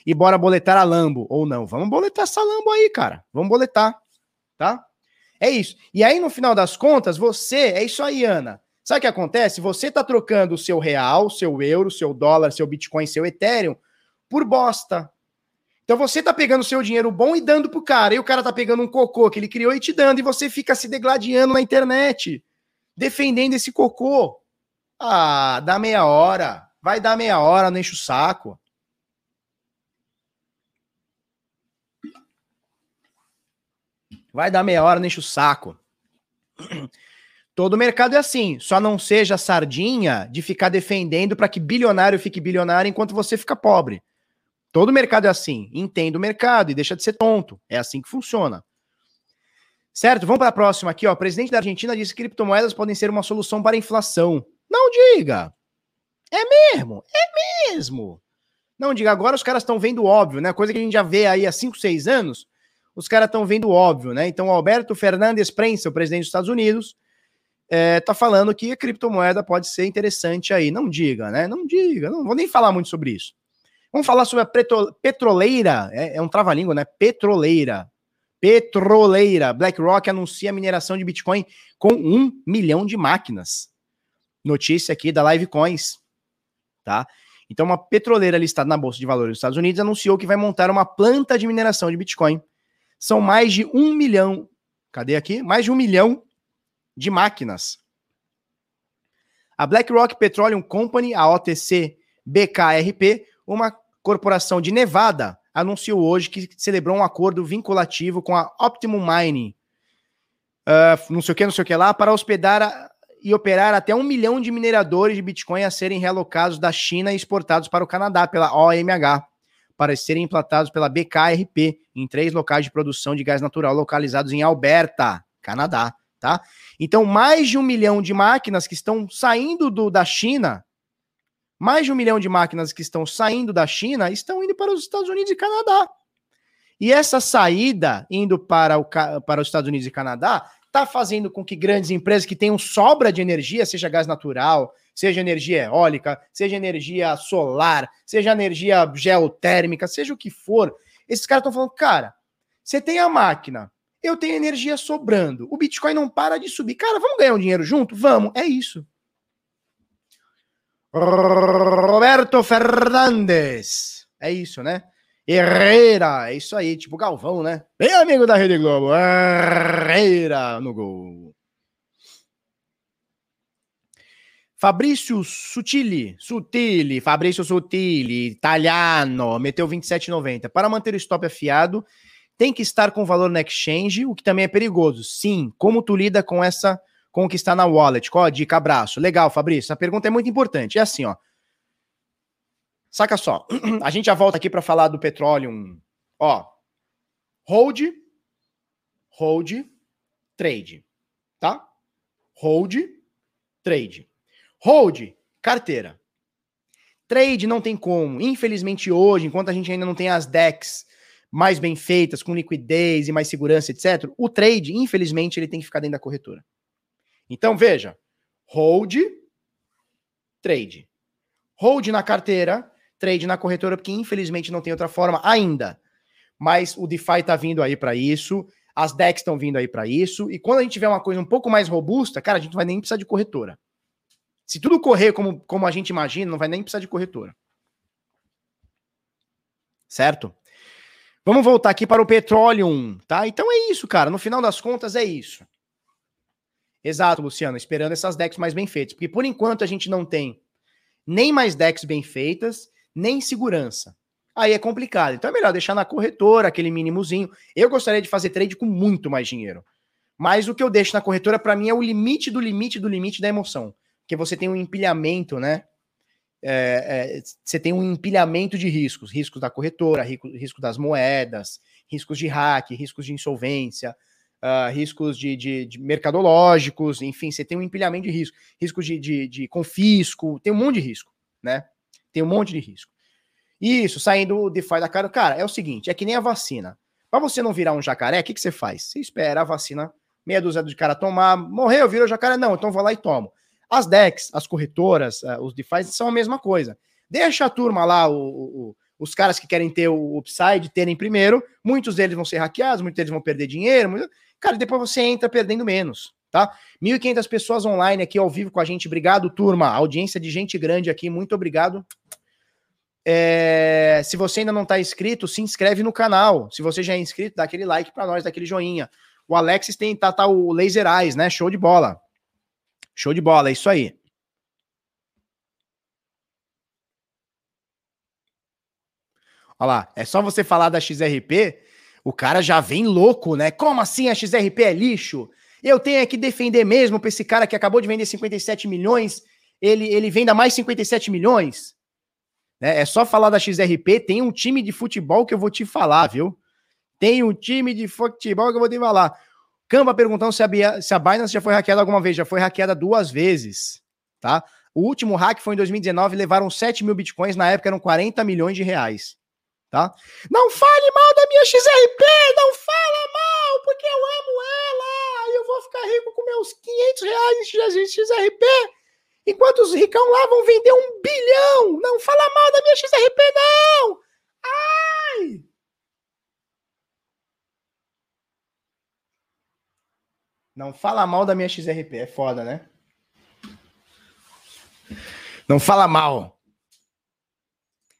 e bora boletar a Lambo. Ou não. Vamos boletar essa Lambo aí, cara. Vamos boletar. Tá? É isso. E aí, no final das contas, você... É isso aí, Ana. Sabe o que acontece? Você tá trocando o seu real, seu euro, seu dólar, seu Bitcoin, seu Ethereum por bosta. Então você tá pegando seu dinheiro bom e dando pro cara. E o cara tá pegando um cocô que ele criou e te dando. E você fica se degladiando na internet defendendo esse cocô. Ah, dá meia hora. Vai dar meia hora, não enche o saco. Vai dar meia hora, não enche o saco. Todo mercado é assim. Só não seja sardinha de ficar defendendo para que bilionário fique bilionário enquanto você fica pobre. Todo mercado é assim. Entenda o mercado e deixa de ser tonto. É assim que funciona. Certo? Vamos para a próxima aqui, ó. O presidente da Argentina disse que criptomoedas podem ser uma solução para a inflação. Não diga. É mesmo, é mesmo. Não diga, agora os caras estão vendo óbvio, né? Coisa que a gente já vê aí há 5, 6 anos, os caras estão vendo óbvio, né? Então, Alberto Fernandes Prensa, o presidente dos Estados Unidos, é, tá falando que a criptomoeda pode ser interessante aí. Não diga, né? Não diga, não vou nem falar muito sobre isso. Vamos falar sobre a petroleira, é, é um trava-língua, né? Petroleira. Petroleira. BlackRock anuncia mineração de Bitcoin com um milhão de máquinas. Notícia aqui da Livecoins, tá? Então, uma petroleira listada na Bolsa de Valores dos Estados Unidos anunciou que vai montar uma planta de mineração de Bitcoin. São mais de um milhão. Cadê aqui? Mais de um milhão de máquinas. A BlackRock Petroleum Company, a OTC BKRP, uma corporação de Nevada, anunciou hoje que celebrou um acordo vinculativo com a Optimum Mining, uh, não sei o que, não sei o que lá, para hospedar a, e operar até um milhão de mineradores de Bitcoin a serem realocados da China e exportados para o Canadá pela OMH, para serem implantados pela BKRP em três locais de produção de gás natural localizados em Alberta, Canadá, tá? Então, mais de um milhão de máquinas que estão saindo do, da China mais de um milhão de máquinas que estão saindo da China estão indo para os Estados Unidos e Canadá. E essa saída indo para, o, para os Estados Unidos e Canadá está fazendo com que grandes empresas que tenham sobra de energia, seja gás natural, seja energia eólica, seja energia solar, seja energia geotérmica, seja o que for, esses caras estão falando, cara, você tem a máquina, eu tenho energia sobrando, o Bitcoin não para de subir. Cara, vamos ganhar um dinheiro junto? Vamos, é isso. Roberto Fernandes. É isso, né? Herrera, é isso aí, tipo Galvão, né? Bem amigo da Rede Globo. Herrera no gol. Fabrício Sutili, Sutili, Fabrício Sutili, italiano, meteu 27,90. Para manter o stop afiado, tem que estar com valor no exchange, o que também é perigoso. Sim, como tu lida com essa está na wallet? Qual a dica? Abraço. Legal, Fabrício. A pergunta é muito importante. É assim, ó. Saca só. A gente já volta aqui para falar do petróleo. Ó. Hold, hold, trade. Tá? Hold, trade. Hold, carteira. Trade não tem como. Infelizmente hoje, enquanto a gente ainda não tem as decks mais bem feitas, com liquidez e mais segurança, etc., o trade, infelizmente, ele tem que ficar dentro da corretora. Então, veja, hold, trade. Hold na carteira, trade na corretora, porque infelizmente não tem outra forma ainda. Mas o DeFi está vindo aí para isso, as DEX estão vindo aí para isso, e quando a gente tiver uma coisa um pouco mais robusta, cara, a gente não vai nem precisar de corretora. Se tudo correr como, como a gente imagina, não vai nem precisar de corretora. Certo? Vamos voltar aqui para o petróleo, tá? Então é isso, cara. No final das contas, é isso. Exato, Luciano. Esperando essas decks mais bem feitas. Porque por enquanto a gente não tem nem mais decks bem feitas, nem segurança. Aí é complicado. Então é melhor deixar na corretora aquele mínimozinho. Eu gostaria de fazer trade com muito mais dinheiro. Mas o que eu deixo na corretora, para mim, é o limite do limite do limite da emoção. Porque você tem um empilhamento, né? É, é, você tem um empilhamento de riscos, riscos da corretora, risco, risco das moedas, riscos de hack, riscos de insolvência, uh, riscos de, de, de, mercadológicos, enfim, você tem um empilhamento de risco, risco de, de, de, confisco, tem um monte de risco, né? Tem um monte de risco. Isso, saindo o DeFi da cara, cara, é o seguinte, é que nem a vacina. Para você não virar um jacaré, o que, que você faz? Você espera a vacina, meia dúzia de cara tomar, morreu, virou jacaré, não, então vou lá e tomo. As DEX, as corretoras, uh, os DeFi são a mesma coisa. Deixa a turma lá, o, o, os caras que querem ter o upside, terem primeiro. Muitos deles vão ser hackeados, muitos deles vão perder dinheiro. Muito... Cara, depois você entra perdendo menos, tá? 1.500 pessoas online aqui ao vivo com a gente. Obrigado, turma. Audiência de gente grande aqui. Muito obrigado. É... Se você ainda não está inscrito, se inscreve no canal. Se você já é inscrito, dá aquele like para nós, dá aquele joinha. O Alexis tem tá, tá o Laser Eyes, né? Show de bola. Show de bola, é isso aí. Olha lá, é só você falar da XRP, o cara já vem louco, né? Como assim a XRP é lixo? Eu tenho que defender mesmo para esse cara que acabou de vender 57 milhões, ele, ele venda mais 57 milhões? Né? É só falar da XRP, tem um time de futebol que eu vou te falar, viu? Tem um time de futebol que eu vou te falar. Camba perguntando se a, se a Binance já foi hackeada alguma vez. Já foi hackeada duas vezes, tá? O último hack foi em 2019, levaram 7 mil bitcoins, na época eram 40 milhões de reais, tá? Não fale mal da minha XRP, não fala mal, porque eu amo ela, eu vou ficar rico com meus 500 reais em XRP, enquanto os ricão lá vão vender um bilhão. Não fala mal da minha XRP, não! Ai! Não fala mal da minha XRP, é foda, né? Não fala mal.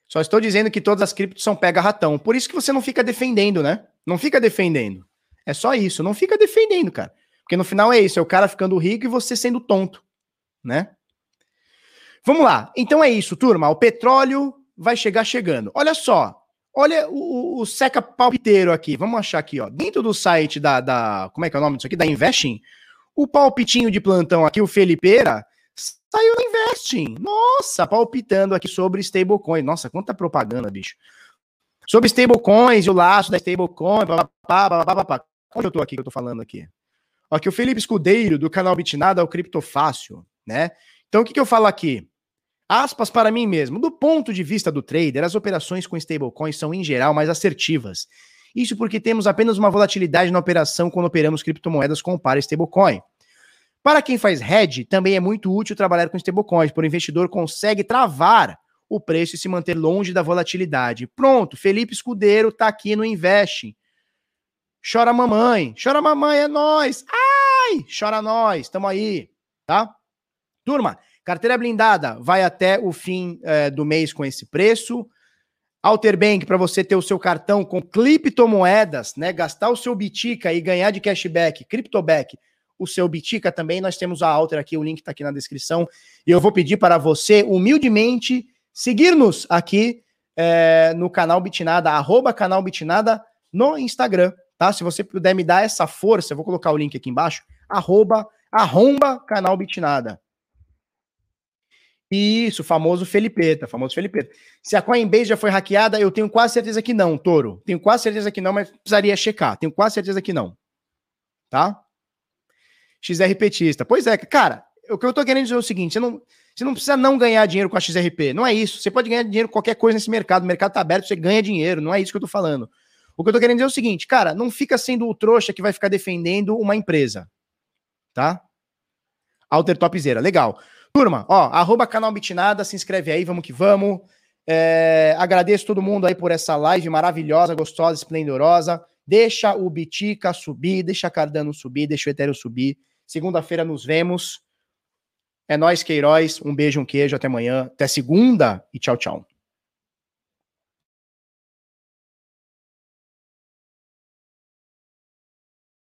Só estou dizendo que todas as criptos são pega-ratão. Por isso que você não fica defendendo, né? Não fica defendendo. É só isso. Não fica defendendo, cara. Porque no final é isso: é o cara ficando rico e você sendo tonto, né? Vamos lá. Então é isso, turma. O petróleo vai chegar chegando. Olha só. Olha o, o, seca palpiteiro aqui. Vamos achar aqui, ó. Dentro do site da, da. Como é que é o nome disso aqui? Da Investing. O palpitinho de plantão aqui, o Felipeira, saiu da Investing. Nossa, palpitando aqui sobre stablecoin. Nossa, quanta propaganda, bicho. Sobre stablecoins e o laço da stablecoin, papapá, Onde eu tô aqui que eu tô falando aqui? Aqui o Felipe Escudeiro, do canal Bitnada, é o Criptofácil, né? Então o que, que eu falo aqui? Aspas para mim mesmo. Do ponto de vista do trader, as operações com stablecoins são, em geral, mais assertivas. Isso porque temos apenas uma volatilidade na operação quando operamos criptomoedas com par stablecoin. Para quem faz hedge, também é muito útil trabalhar com stablecoins, pois o investidor consegue travar o preço e se manter longe da volatilidade. Pronto, Felipe Escudeiro tá aqui no Invest. Chora mamãe, chora mamãe, é nós. Ai, chora nós, tamo aí, tá? Turma, Carteira blindada vai até o fim é, do mês com esse preço. Alter Bank, para você ter o seu cartão com criptomoedas, né? Gastar o seu Bitica e ganhar de cashback, CryptoBack, o seu Bitica também. Nós temos a Alter aqui, o link está aqui na descrição. E eu vou pedir para você, humildemente, seguir-nos aqui é, no canal Bitnada, arroba canal Bitnada no Instagram, tá? Se você puder me dar essa força, eu vou colocar o link aqui embaixo, arroba, arromba canal Bitnada. Isso, famoso Felipeta, famoso Felipeta. Se a Coinbase já foi hackeada, eu tenho quase certeza que não, Toro. Tenho quase certeza que não, mas precisaria checar. Tenho quase certeza que não. Tá? XR petista. Pois é, cara, o que eu tô querendo dizer é o seguinte: você não, você não precisa não ganhar dinheiro com a XRP. Não é isso. Você pode ganhar dinheiro com qualquer coisa nesse mercado. O mercado tá aberto, você ganha dinheiro. Não é isso que eu tô falando. O que eu tô querendo dizer é o seguinte, cara, não fica sendo o trouxa que vai ficar defendendo uma empresa. Tá? Alter Topzera. Legal. Turma, ó, arroba canal Bitnada, se inscreve aí, vamos que vamos. É, agradeço todo mundo aí por essa live maravilhosa, gostosa, esplendorosa. Deixa o Bitica subir, deixa a Cardano subir, deixa o Ethereum subir. Segunda-feira nos vemos. É nós, Queiroz. Um beijo, um queijo. Até amanhã. Até segunda e tchau, tchau.